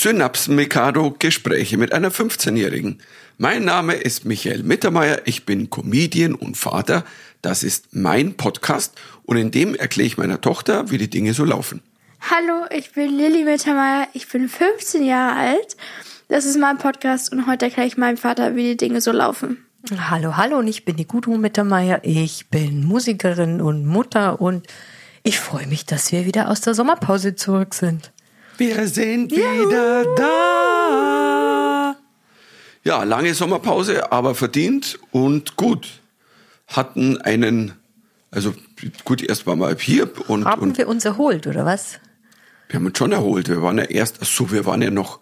Synapsen-Mikado Gespräche mit einer 15-Jährigen. Mein Name ist Michael Mittermeier, ich bin Comedian und Vater. Das ist mein Podcast und in dem erkläre ich meiner Tochter, wie die Dinge so laufen. Hallo, ich bin Lilly Mittermeier, ich bin 15 Jahre alt. Das ist mein Podcast und heute erkläre ich meinem Vater, wie die Dinge so laufen. Hallo, hallo und ich bin die Gudrun Mittermeier. Ich bin Musikerin und Mutter und ich freue mich, dass wir wieder aus der Sommerpause zurück sind. Wir sind wieder da. Ja, lange Sommerpause, aber verdient und gut. Hatten einen, also gut, erst waren wir hier und, Haben und wir uns erholt, oder was? wir haben uns schon erholt. Wir waren ja erst, ach so, wir waren ja noch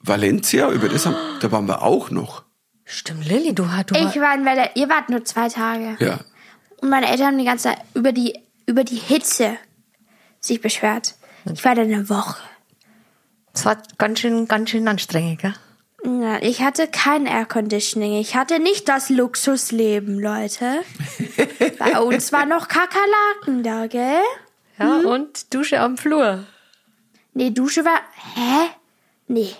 Valencia, über das haben, da waren wir auch noch. Stimmt, Lilly, du, hast- du Ich war in Welle, ihr wart nur zwei Tage. Ja. Und meine Eltern haben die ganze Zeit über die, über die Hitze sich beschwert. Ich war da eine Woche. Es war ganz schön, ganz schön anstrengend, gell? Ja, ich hatte kein Air Conditioning. Ich hatte nicht das Luxusleben, Leute. Bei uns war noch Kakerlaken da, gell? Ja, Mhm. und Dusche am Flur. Nee, Dusche war. Hä? Nee.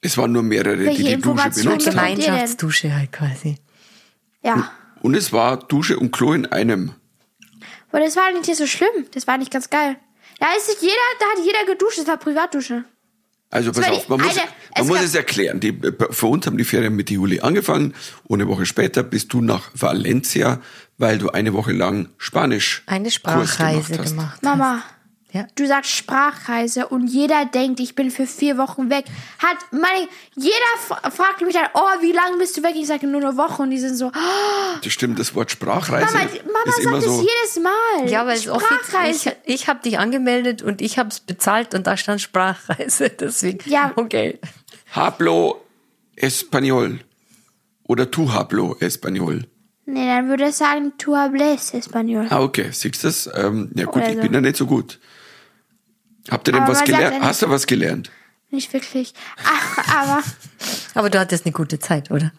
Es waren nur mehrere, Welche die die Dusche benutzt haben. Gemeinschaftsdusche halt quasi. Ja. Und es war Dusche und Klo in einem. Aber das war nicht so schlimm. Das war nicht ganz geil. Da ist nicht jeder, da hat jeder geduscht. Das war Privatdusche. Also pass auf, die man muss, eine- man es muss gab- es erklären. Die, für uns haben die Ferien Mitte Juli angefangen und eine Woche später bist du nach Valencia, weil du eine Woche lang Spanisch Eine Sprachreise gemacht hast. gemacht. Mama, Ja. du sagst Sprachreise und jeder denkt, ich bin für vier Wochen weg. Hat meine, jeder fragt mich dann, oh, wie lange bist du weg? Ich sage nur eine Woche und die sind so, oh, Das stimmt, das Wort Sprachreise Mama, Mama ist sagt immer es so. jedes Mal. Ja, weil Sprachreise. ich, ich habe dich angemeldet und ich habe es bezahlt und da stand Sprachreise. Deswegen, Ja. okay. Hablo Español oder tu hablo Español. Nee, dann würde ich sagen, tu hables Español. Ah, okay, siehst du das? Ähm, ja gut, Oder ich so. bin ja nicht so gut. Habt ihr denn Aber was gelernt? ja Hast du was gelernt? Nicht wirklich. Ach, aber, Aber du hattest eine gute Zeit, oder?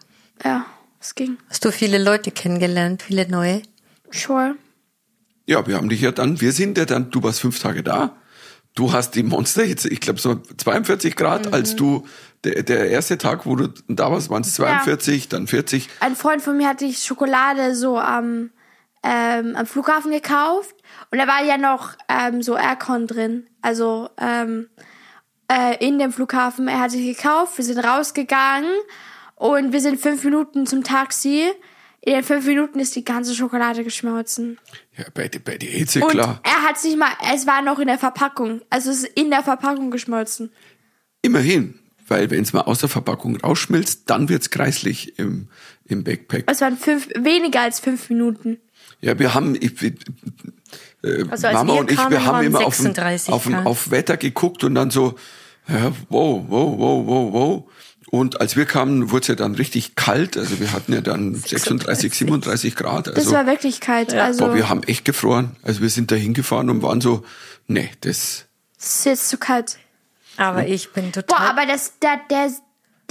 ja, es ging. Hast du viele Leute kennengelernt, viele neue? Sure. Ja, wir haben dich ja dann, wir sind ja dann, du warst fünf Tage da. Du hast die Monster jetzt, ich glaube so 42 Grad, Mhm. als du, der, der erste Tag, wo du da warst, waren es 42, dann 40. Ein Freund von mir hatte ich Schokolade so am, ähm, am Flughafen gekauft und da war ja noch ähm, so Aircon drin. Also ähm, äh, in dem Flughafen. Er hat sich gekauft, wir sind rausgegangen und wir sind fünf Minuten zum Taxi. In den fünf Minuten ist die ganze Schokolade geschmolzen. Ja, bei, bei der Hitze, Und klar. er hat sich mal, es war noch in der Verpackung. Also es ist in der Verpackung geschmolzen. Immerhin, weil wenn es mal aus der Verpackung rausschmilzt, dann wird's kreislich im, im Backpack. Es waren fünf, weniger als fünf Minuten. Ja, wir haben, ich, äh, Also als Mama wir und ich, wir haben immer auf, 36 auf, auf Wetter geguckt und dann so, ja, wow, wow, wow, wow, wow. Und als wir kamen, wurde es ja dann richtig kalt. Also wir hatten ja dann 36, 37 Grad. Das Also war Wirklichkeit. Also boah, wir haben echt gefroren. Also wir sind da hingefahren und waren so, nee, das, es ist jetzt zu kalt. Aber ich bin Boah, total. aber das, der, der,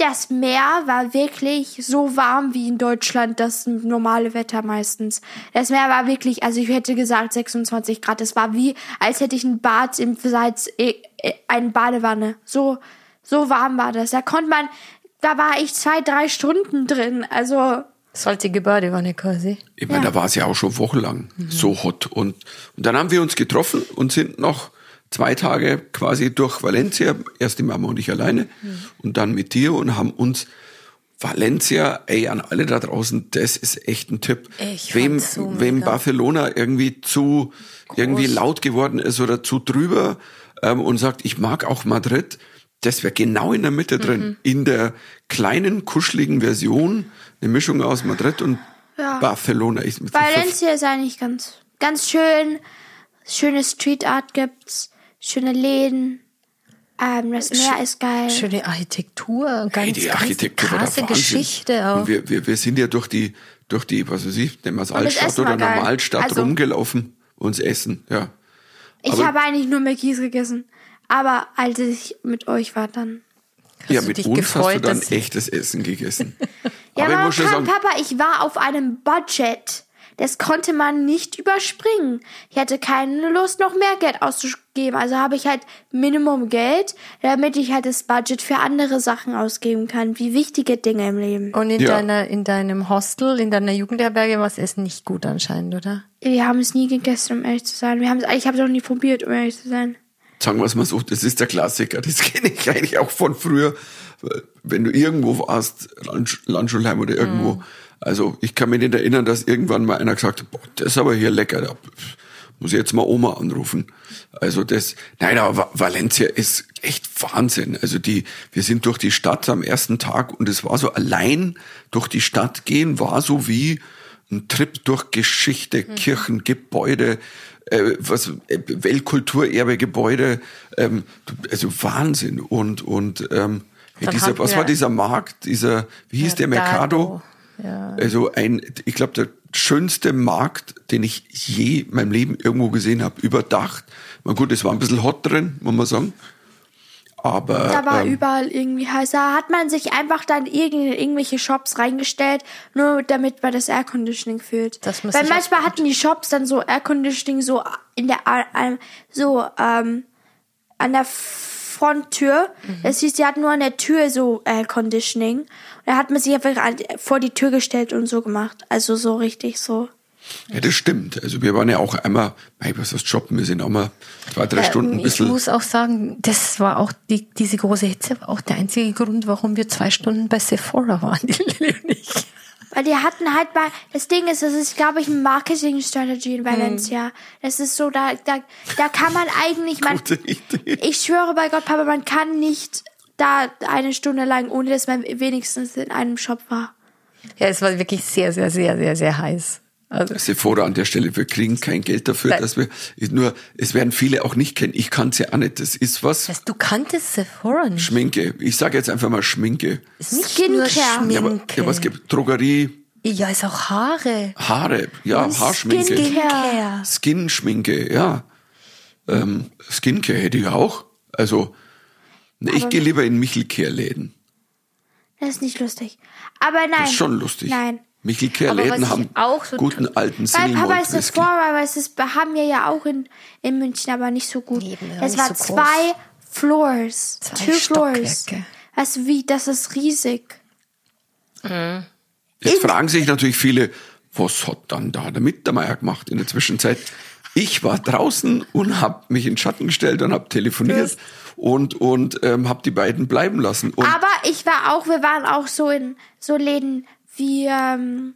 das Meer war wirklich so warm wie in Deutschland das normale Wetter meistens. Das Meer war wirklich, also ich hätte gesagt 26 Grad. Das war wie, als hätte ich ein Bad im Salz, äh, äh, eine Badewanne. So, so warm war das. Da konnte man, da war ich zwei, drei Stunden drin. Also, Salzige Badewanne quasi. ich meine, Ja. da war es ja auch schon wochenlang so hot. Und, und dann haben wir uns getroffen und sind noch zwei Tage quasi durch Valencia, erst die Mama und ich alleine und dann mit dir und haben uns Valencia, ey, an alle da draußen, das ist echt ein Tipp. Ich wem, so wem mega. Barcelona irgendwie zu, irgendwie laut geworden ist oder zu drüber ähm, und sagt, ich mag auch Madrid, das wäre genau in der Mitte Mhm. drin, in der kleinen, kuscheligen Version, eine Mischung aus Madrid und Barcelona. Ich, Valencia ist eigentlich ganz, ganz schön. Schöne Street Art gibt's. Schöne Läden. Ähm, das Meer ist geil. Schöne Architektur, ganz, Hey, die Architektur ganz krasse. Geschichte auch. Und wir, wir, wir sind ja durch die, durch die, was weiß ich, nennen wir es Altstadt oder. Normalstadt Also- rumgelaufen, uns essen, ja. Ich habe eigentlich nur Mc's gegessen. Aber als ich mit euch war, dann. ja, du mit dich uns hast du gefreut, dann echtes Essen gegessen. Ja, aber ich aber muss Papa, sagen, Papa, ich war auf einem Budget. Das konnte man nicht überspringen. Ich hatte keine Lust, noch mehr Geld auszugeben. Also habe ich halt Minimum Geld, damit ich halt das Budget für andere Sachen ausgeben kann, wie wichtige Dinge im Leben. Und in Ja. deiner, in deinem Hostel, in deiner Jugendherberge war das Essen nicht gut anscheinend, oder? Wir haben es nie gegessen, um ehrlich zu sein. Wir haben es, ich habe es auch nie probiert, um ehrlich zu sein. Sagen wir es mal so, das ist der Klassiker. Das kenne ich eigentlich auch von früher. Wenn du irgendwo warst, Landsch Landschulheim oder irgendwo. Mhm. Also ich kann mich nicht erinnern, dass irgendwann mal einer gesagt hat, boah, das ist aber hier lecker. Da muss ich jetzt mal Oma anrufen. Also das, nein, aber Va- Valencia ist echt Wahnsinn. Also die, wir sind durch die Stadt am ersten Tag und es war so allein durch die Stadt gehen war so wie ein Trip durch Geschichte, Mhm. Kirchen, Gebäude, äh, was äh, Weltkulturerbe Gebäude, ähm, also Wahnsinn und und ähm, dieser, was war dieser Markt, dieser wie hieß der Mercado? Ja. Also ein, ich glaube der schönste Markt, den ich je in meinem Leben irgendwo gesehen habe, überdacht. Na gut, es war ein bisschen hot drin, muss man sagen. Aber Da war ähm, überall irgendwie heiß. Da hat man sich einfach dann irgend- irgendwelche Shops reingestellt, nur damit man das Airconditioning fühlt. Das muss Weil manchmal hatten die Shops dann so Airconditioning so in der so ähm, an der Fronttür. Mhm. Das hieß, die hatten nur an der Tür so Airconditioning. Und da hat man sich einfach vor die Tür gestellt und so gemacht. Also so richtig so. ja, das stimmt. Also wir waren ja auch einmal, mei, was heißt shoppen, wir sind auch mal zwei, drei Stunden ein Ähm, ich bisschen. muss auch sagen, das war auch die, diese große Hitze war auch der einzige Grund, warum wir zwei Stunden bei Sephora waren, die ich. Weil die hatten halt mal, das Ding ist, das ist, glaube ich, ein Marketing-Strategy in Valencia. Das ist so, da, da, da kann man eigentlich, man, Gute Idee. ich schwöre bei Gott, Papa, man kann nicht da eine Stunde lang, ohne dass man wenigstens in einem Shop war. Ja, es war wirklich sehr, sehr, sehr, sehr, sehr heiß. Also, Sephora an der Stelle, wir kriegen kein Geld dafür, Nein. dass wir, nur, es werden viele auch nicht kennen. Ich kann es ja auch nicht. Das ist was, das, du kanntest Sephora nicht. Schminke. Ich sage jetzt einfach mal Schminke. Ist nicht nur Skincare. Ja, aber, Schminke. ja, was gibt Drogerie, Ja, ist auch Haare. Haare, ja, Haarschminke. Skincare. Skin-Schminke, ja. Ähm, Skincare hätte ich auch. Also, ne, ich gehe lieber in Michelkehr-Läden. Das ist nicht lustig. Aber nein. Das ist schon lustig. Nein. Was ich haben auch so guten alten Weil Papa ist das vor, weil es ist, haben wir ja auch in, in München, aber nicht so gut. Nee, das war so groß. zwei Floors. Zwei two Floors. Also wie, das ist riesig. Jetzt fragen sich natürlich viele, was hat dann da der Mittermeier gemacht in der Zwischenzeit? Ich war draußen und habe mich in den Schatten gestellt und habe telefoniert und und ähm, habe die beiden bleiben lassen. Und Aber ich war auch, wir waren auch so in so Läden wie ähm,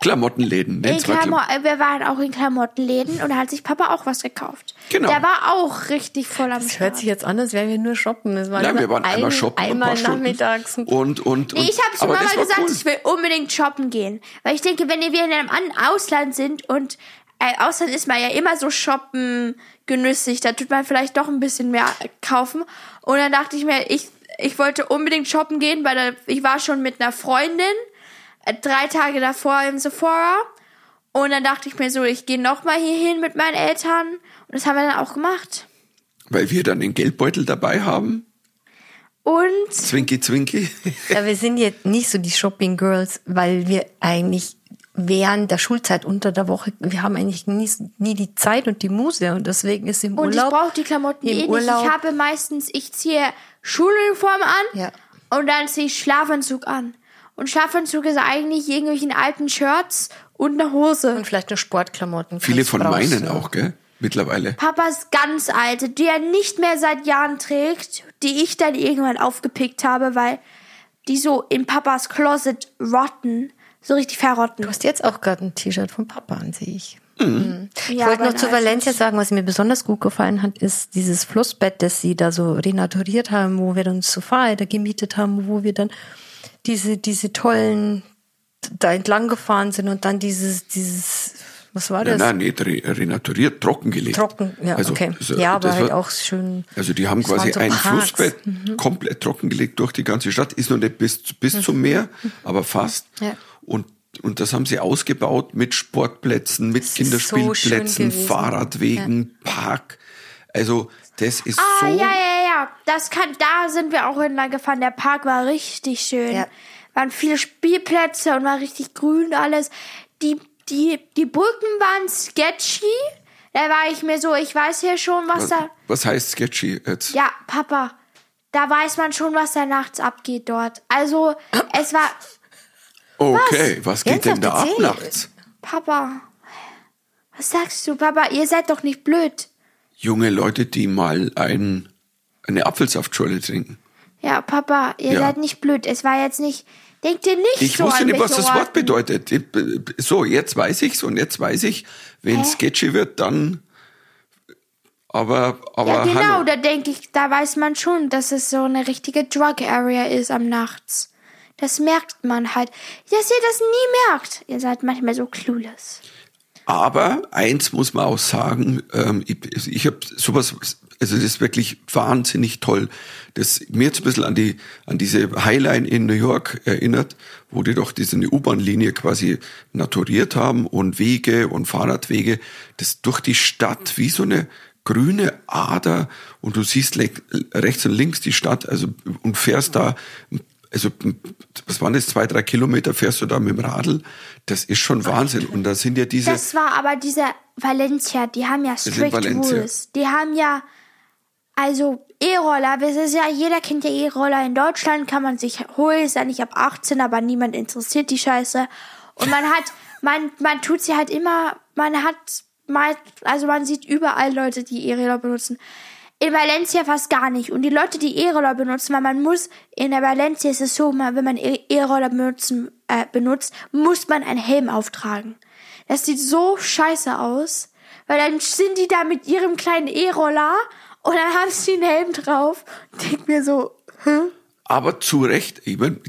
Klamottenläden, in mal Klamo Klam äh, wir waren auch in Klamottenläden und da hat sich Papa auch was gekauft. Genau. Der war auch richtig voll am Das Start. hört sich jetzt an, als wären wir nur shoppen. Das war Nein, wir waren ein, einmal shoppen, ein einmal nachmittags. Und Und, und, Nee, ich habe zu aber Mama das war gesagt, cool. ich will unbedingt shoppen gehen. Weil ich denke, wenn wir in einem An- Ausland sind und äh, Ausland ist man ja immer so shoppen genüssig, da tut man vielleicht doch ein bisschen mehr kaufen. Und dann dachte ich mir, ich, ich wollte unbedingt shoppen gehen, weil da, ich war schon mit einer Freundin äh, drei Tage davor im Sephora. Und dann dachte ich mir so, ich gehe noch mal hier hin mit meinen Eltern. Und das haben wir dann auch gemacht. Weil wir dann den Geldbeutel dabei haben. Und Zwinki, zwinki. Ja, wir sind jetzt nicht so die Shopping Girls, weil wir eigentlich während der Schulzeit unter der Woche, wir haben eigentlich nie, nie die Zeit und die Muse und deswegen ist im Und Urlaub. ich brauche die Klamotten eh nicht. Ich habe meistens, ich ziehe Schuluniform an Ja. und dann ziehe ich Schlafanzug an. Und Schlafanzug ist eigentlich irgendwelchen alten Shirts und eine Hose. und vielleicht nur Sportklamotten. Viele von brauchst, meinen ja. auch, gell? Mittlerweile. Papas ganz alte, die er nicht mehr seit Jahren trägt, die ich dann irgendwann aufgepickt habe, weil die so in Papas Closet rotten, so richtig verrotten. Du hast jetzt auch gerade ein T-Shirt vom Papa an, sehe ich. Mhm. Ich Ja, wollte noch zu Valencia sagen, was mir besonders gut gefallen hat, ist dieses Flussbett, das sie da so renaturiert haben, wo wir dann das Sofa da gemietet haben, wo wir dann diese, diese tollen da entlang gefahren sind und dann dieses, dieses, was war Nein, das? nein, nicht re trockengelegt. trockengelegt. Trocken, ja, Also, okay. so- ja, aber das halt war- auch schön. Also die haben quasi so ein Parks. Flussbett komplett trockengelegt durch die ganze Stadt. Ist noch nicht bis, bis zum Meer, aber fast. Ja. Und, und das haben sie ausgebaut mit Sportplätzen, mit so Kinderspielplätzen, gewesen. Fahrradwegen, Park. Also das ist Ah, so. ja, ja, ja. Das kann, da sind wir auch entlang gefahren. Der Park war richtig schön. Ja. Waren viele Spielplätze und war richtig grün alles. Die, die, die Brücken waren sketchy. Da war ich mir so, ich weiß ja schon, was, Was, da. was heißt sketchy jetzt? Ja, Papa, da weiß man schon, was da nachts abgeht dort. Also, es war. Okay, was, geht denn da ab nachts? Papa, was sagst du, Papa? Ihr seid doch nicht blöd. Junge Leute, die mal ein, eine Apfelsaftschorle trinken. Ja, Papa, ihr Ja. seid nicht blöd. Es war jetzt nicht. Denkt ihr nicht Ich so wusste nicht, was das Wort bedeutet. So, jetzt weiß ich's und jetzt weiß ich, wenn Hä? sketchy wird, dann. Aber, aber Ja, genau, hallo. da denke ich, da weiß man schon, dass es so eine richtige Drug Area ist am Nachts. Das merkt man halt. Dass ihr das nie merkt. Ihr seid manchmal so clueless. Aber eins muss man auch sagen, ähm, ich, ich habe sowas, also das ist wirklich wahnsinnig toll. Das mir jetzt ein bisschen an die an diese Highline in New York erinnert, wo die doch diese U-Bahn-Linie quasi naturiert haben und Wege und Fahrradwege, das durch die Stadt wie so eine grüne Ader und du siehst rechts und links die Stadt, also und fährst da, also was waren das, zwei, drei Kilometer fährst du da mit dem Radl, das ist schon Wahnsinn. Und da sind ja diese, Das war aber diese Valencia, die haben ja strict rules. Die haben ja, also E-Roller, das ist ja, jeder kennt ja E-Roller. In Deutschland kann man sich holen, ist ja nicht ab 18, aber niemand interessiert die Scheiße. Und man hat, man, man tut sie halt immer, man hat also man sieht überall Leute, die E-Roller benutzen. In Valencia fast gar nicht. Und die Leute, die E-Roller benutzen, weil man muss, in der Valencia ist es so, wenn man E- E-Roller benutzen, äh, benutzt, muss man einen Helm auftragen. Das sieht so scheiße aus, weil dann sind die da mit ihrem kleinen E-Roller und dann haben sie einen Helm drauf. Denk mir so, hä? Aber zu Recht, ich mein,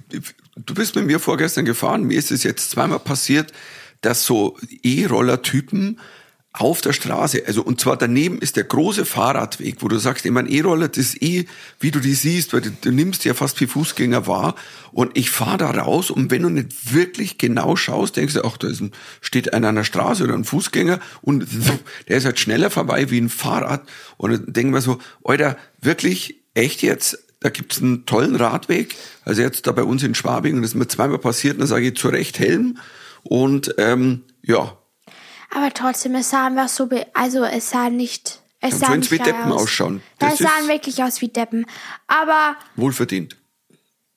du bist mit mir vorgestern gefahren, mir ist es jetzt zweimal passiert, dass so E-Roller-Typen auf der Straße, also und zwar daneben ist der große Fahrradweg, wo du sagst, ich mein E-Roller, das ist eh, wie du die siehst, weil du, du nimmst ja fast wie Fußgänger wahr. Und ich fahre da raus und wenn du nicht wirklich genau schaust, denkst du, ach, da ist ein, steht einer an der Straße oder ein Fußgänger und der ist halt schneller vorbei wie ein Fahrrad. Und dann denken wir so, Alter, wirklich, echt jetzt, da gibt's einen tollen Radweg. Also jetzt da bei uns in Schwabing, und das ist mir zweimal passiert, dann sage ich zu Recht Helm. Und ähm, ja, Aber trotzdem, es sah einfach so, be also es sah nicht, es Dann sah sollen's nicht wie Deppen aus. ausschauen. Das, Das sahen wirklich aus wie Deppen. Aber wohlverdient.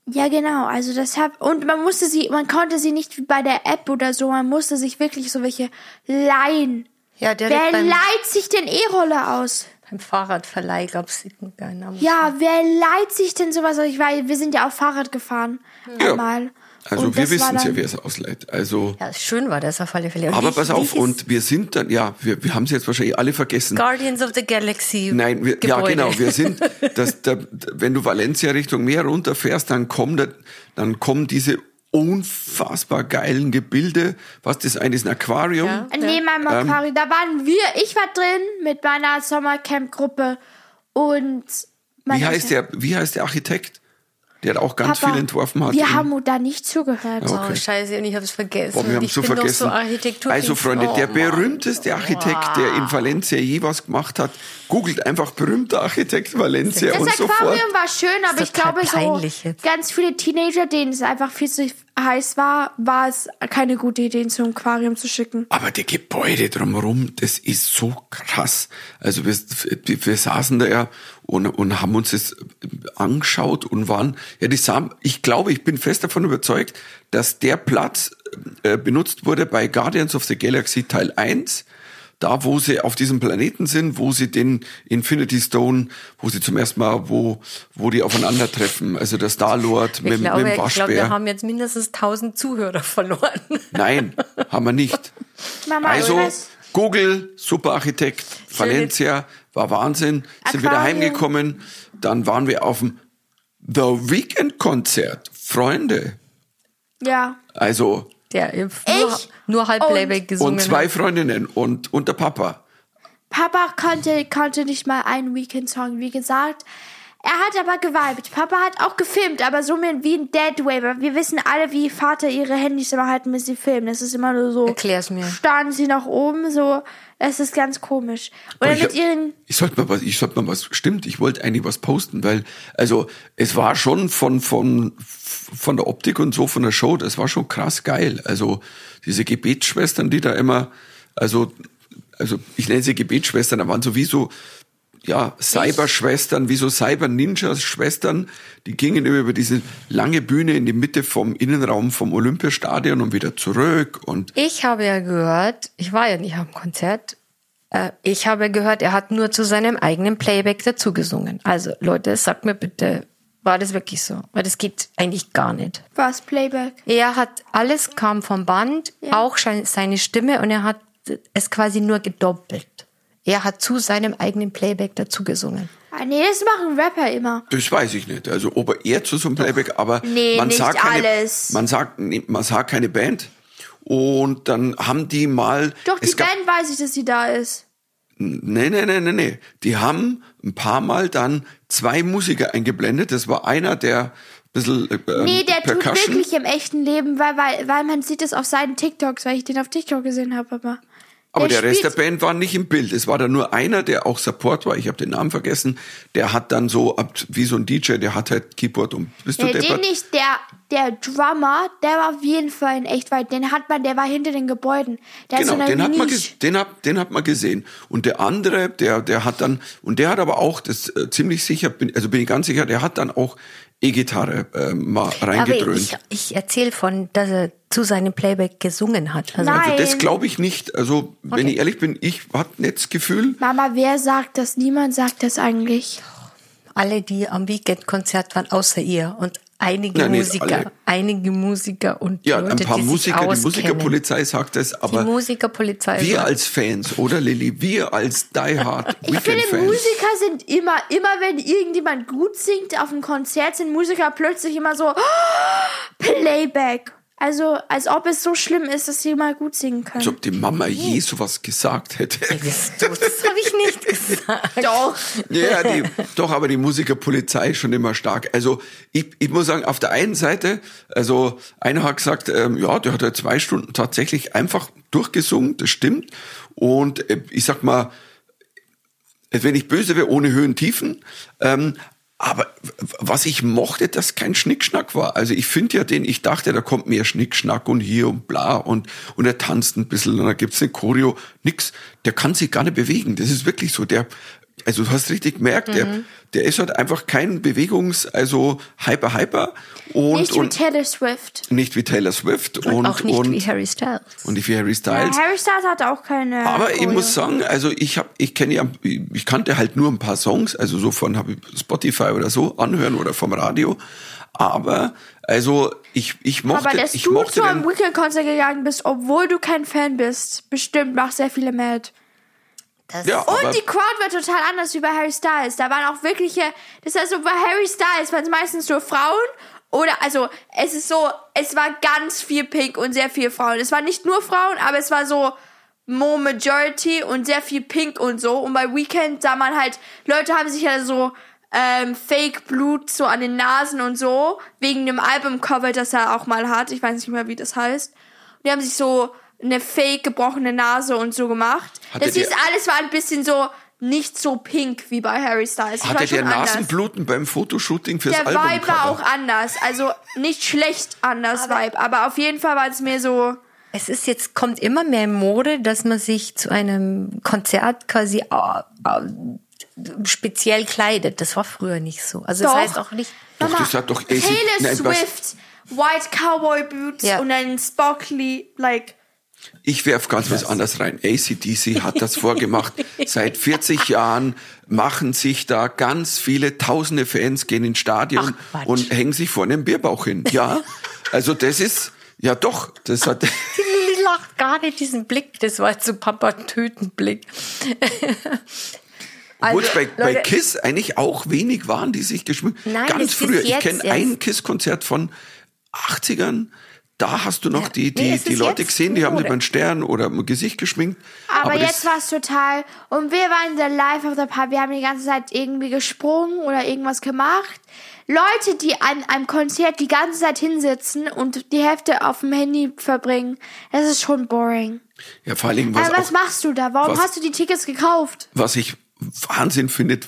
Ja, genau. Also das hab und man musste sie, man konnte sie nicht wie bei der App oder so, man musste sich wirklich so welche leihen. Ja, der Wer beim, leiht sich den E-Roller aus? beim Fahrradverleih gab es irgendeinen. Ja, wer leiht sich denn sowas aus? Ich weiß, wir sind ja auch Fahrrad gefahren Ja. einmal. Also Und wir wissen ja, wer es ausleiht. Also, Ja, schön war das auf alle Fälle. Und aber wie- pass wie auf, und wir sind dann, ja, wir, wir haben sie jetzt wahrscheinlich alle vergessen. Guardians of the Galaxy. Nein, wir, ja genau, wir sind, das, da, wenn du Valencia Richtung Meer runterfährst, dann kommen, da, dann kommen diese unfassbar geilen Gebilde. Was das eine ist ein Aquarium. Ja. Neben meinem Ähm. Aquarium, da waren wir, ich war drin mit meiner Sommercamp-Gruppe und Wie heißt der, wie heißt der Architekt? Der auch ganz Papa, viel entworfen hat. Wir haben da nicht zugehört. Ja. Oh, scheiße, und ich habe es vergessen. Boah, wir haben ich so bin vergessen. So Architektur also Freunde, oh, der Mann. berühmteste Architekt, der in Valencia je was gemacht hat, googelt einfach berühmter Architekt Valencia Das und Aquarium sofort. war schön, aber ich glaube, so jetzt. ganz viele Teenager, denen es einfach viel zu heiß war, war es keine gute Idee, ihn zum Aquarium zu schicken. Aber die Gebäude drumherum, das ist so krass. Also wir, wir, wir saßen da ja und, und haben uns das angeschaut und waren, ja, die sahen, ich glaube, ich bin fest davon überzeugt, dass der Platz äh, benutzt wurde bei Guardians of the Galaxy Teil 1, da wo sie auf diesem Planeten sind, wo sie den Infinity Stone, wo sie zum ersten Mal, wo, wo die aufeinandertreffen, also der Star-Lord mit, glaube, mit dem ich glaube, wir Waschbär. haben jetzt mindestens 1000 Zuhörer verloren. Nein, haben wir nicht. Mama, Also, Google, super Architekt, Valencia, war Wahnsinn, sind wieder heimgekommen, dann waren wir auf dem The Weekend Konzert. Freunde, ja. also, Der nur, Ich nur halb und- Playback gesungen und zwei. Freundinnen und, und der Papa. Papa konnte, konnte nicht mal einen Weekend-Song. Wie gesagt, Er hat aber geweibt. Papa hat auch gefilmt, aber so mit- wie ein Dead Waver. Wir wissen alle, wie Vater ihre Handys immer halten, bis sie filmen. Das ist immer nur so. Erklär's mir. Starren sie nach oben, so. Es ist ganz komisch. Oder mit hab- ihren. Ich sollte mal was, ich sollte mal was, stimmt, ich wollte eigentlich was posten, weil, also, es war schon von, von, von der Optik und so, von der Show, das war schon krass geil. Also, diese Gebetsschwestern, die da immer, also, also, ich nenne sie Gebetsschwestern, da waren so wie so, ja, Cyber-Schwestern, wie so Cyber-Ninjas-Schwestern, die gingen immer über diese lange Bühne in die Mitte vom Innenraum vom Olympiastadion und wieder zurück und Ich habe ja gehört, ich war ja nicht am Konzert, äh, ich habe gehört, er hat nur zu seinem eigenen Playback dazu gesungen. Also Leute, sagt mir bitte, war das wirklich so? Weil das geht eigentlich gar nicht. Was? Playback? Er hat, alles kam vom Band, auch schein- seine Stimme und er hat es quasi nur gedoppelt. Er hat zu seinem eigenen Playback dazu gesungen. Ah, nee, das machen Rapper immer. Das weiß ich nicht. Also ob er zu so einem Playback, aber Nee, man nicht sagt keine, alles. man sagt, nee, man sagt keine Band. Und dann haben die mal. Doch, die gab, Band weiß ich, dass sie da ist. Nee, nee, nee, nee, nee. Die haben ein paar Mal dann zwei Musiker eingeblendet. Das war einer, der ein bisschen äh, Nee, der tut Percussion. wirklich im echten Leben, weil, weil, weil man sieht es auf seinen TikToks, weil ich den auf TikTok gesehen habe, aber. Aber der, Rest der Band war nicht im Bild. Es war da nur einer, der auch Support war. Ich habe den Namen vergessen. Der hat dann so, ab- wie so ein DJ, der hat halt Keyboard und bist du Nee, deppert? nicht, der, der Drummer, der war auf jeden Fall in echt weit. Den hat man, der war hinter den Gebäuden. Der Genau, hat so den hat, man den, hat, den hat man gesehen. Und der andere, der, der hat dann, und der hat aber auch, das äh, ziemlich sicher, bin, also bin ich ganz sicher, der hat dann auch E-Gitarre äh, mal Aber reingedröhnt. ich, ich erzähle von, dass er zu seinem Playback gesungen hat. Also Nein. also das glaube ich nicht. Also wenn Okay. ich ehrlich bin, ich hatte nicht das Gefühl, Mama, wer sagt das? Niemand sagt das eigentlich. alle, die am Weekend-Konzert waren, außer ihr und einige nicht Musiker, einige Musiker und ja, Leute, ein paar die Musiker, die. Musikerpolizei sagt es, Die aber Musikerpolizei. wir sagt, als Fans, oder Lilly, wir als Die Hard Ich finde, Weekend-Fans. Musiker sind immer, immer wenn irgendjemand gut singt auf einem Konzert, sind Musiker plötzlich immer so Playback. Also, als ob es so schlimm ist, dass sie mal gut singen können. Als ob die Mama je sowas gesagt hätte. das das habe ich nicht gesagt. Doch. Ja, die, doch, aber die Musikerpolizei ist schon immer stark. Also ich, ich muss sagen, auf der einen Seite, also einer hat gesagt, ähm, ja, der hat ja zwei Stunden tatsächlich einfach durchgesungen, das stimmt. Und äh, ich sag mal, äh, wenn ich böse wäre, ohne Höhen, Tiefen. Ähm, aber was ich mochte, dass kein Schnickschnack war. Also ich finde ja den, ich dachte, da kommt mehr Schnickschnack und hier und bla und, und er tanzt ein bisschen und da gibt's eine Choreo. Nix. Der kann sich gar nicht bewegen. Das ist wirklich so. Der, also du hast richtig gemerkt, der, der ist halt einfach kein Bewegungs-, also hyper, hyper und, Nicht wie und Taylor Swift. nicht wie Taylor Swift und, Und auch nicht und, wie Harry Styles. und nicht wie Harry Ja, Styles. Harry Styles hat auch keine. Aber ich Choreo. muss sagen, also ich habe, ich kenne ja, ich kannte halt nur ein paar Songs, also so von ich Spotify oder so anhören oder vom Radio. Aber also ich ich mochte, Aber dass ich du mochte zu einem Weekend-Konzert gegangen bist, obwohl du kein Fan bist, bestimmt macht sehr viele mad. Ja, Und die Crowd war total anders wie bei Harry Styles. Da waren auch wirkliche, das heißt so bei Harry Styles waren es meistens nur Frauen oder also es ist so, es war ganz viel Pink und sehr viel Frauen. Es waren nicht nur Frauen, aber es war so more Majority und sehr viel Pink und so. Und bei Weekend sah man halt, Leute haben sich ja so ähm, Fake Blut so an den Nasen und so, wegen dem Albumcover, das er auch mal hat. Ich weiß nicht mehr, wie das heißt. Und die haben sich so eine fake gebrochene Nase und so gemacht. Hatte das hieß, der- alles war ein bisschen so nicht so pink wie bei Harry Styles. Das hatte der anders. Nasenbluten beim Fotoshooting fürs Der Album. Vibe war auch anders. Also nicht schlecht anders Vibe, aber auf jeden Fall war es mir so. Es ist jetzt, kommt immer mehr in Mode, dass man sich zu einem Konzert quasi äh, äh, speziell kleidet. Das war früher nicht so. Also das Doch. heißt auch nicht. Doch, Mama, das hat doch Taylor Swift, White Cowboy Boots Ja. und dann Sparkly, like. Ich werf ganz was anderes rein. ACDC hat das vorgemacht. Seit 40 Jahren machen sich da ganz viele tausende Fans, gehen ins Stadion Ach, und hängen sich vor einem Bierbauch hin. Ja, also das ist, ja doch, das hat, Die lacht gar nicht diesen Blick. Das war jetzt so Papa-Töten-Blick. Obwohl es bei, bei Leute- Kiss eigentlich auch wenig waren, die sich geschmückt Nein, Ganz früher. Ich kenne ein Kiss-Konzert von 80ern. Da hast du noch die, die, Nee, die Leute gesehen, die haben über einen Stern oder im Gesicht geschminkt. Aber, das- jetzt war es total. Und wir waren der Live of the Party. Wir haben die ganze Zeit irgendwie gesprungen oder irgendwas gemacht. Leute, die an einem Konzert die ganze Zeit hinsitzen und die Hälfte auf dem Handy verbringen, das ist schon boring. Ja, vor allen Dingen, was, Aber was auch, machst du da? Warum was- hast du die Tickets gekauft? was ich Wahnsinn finde,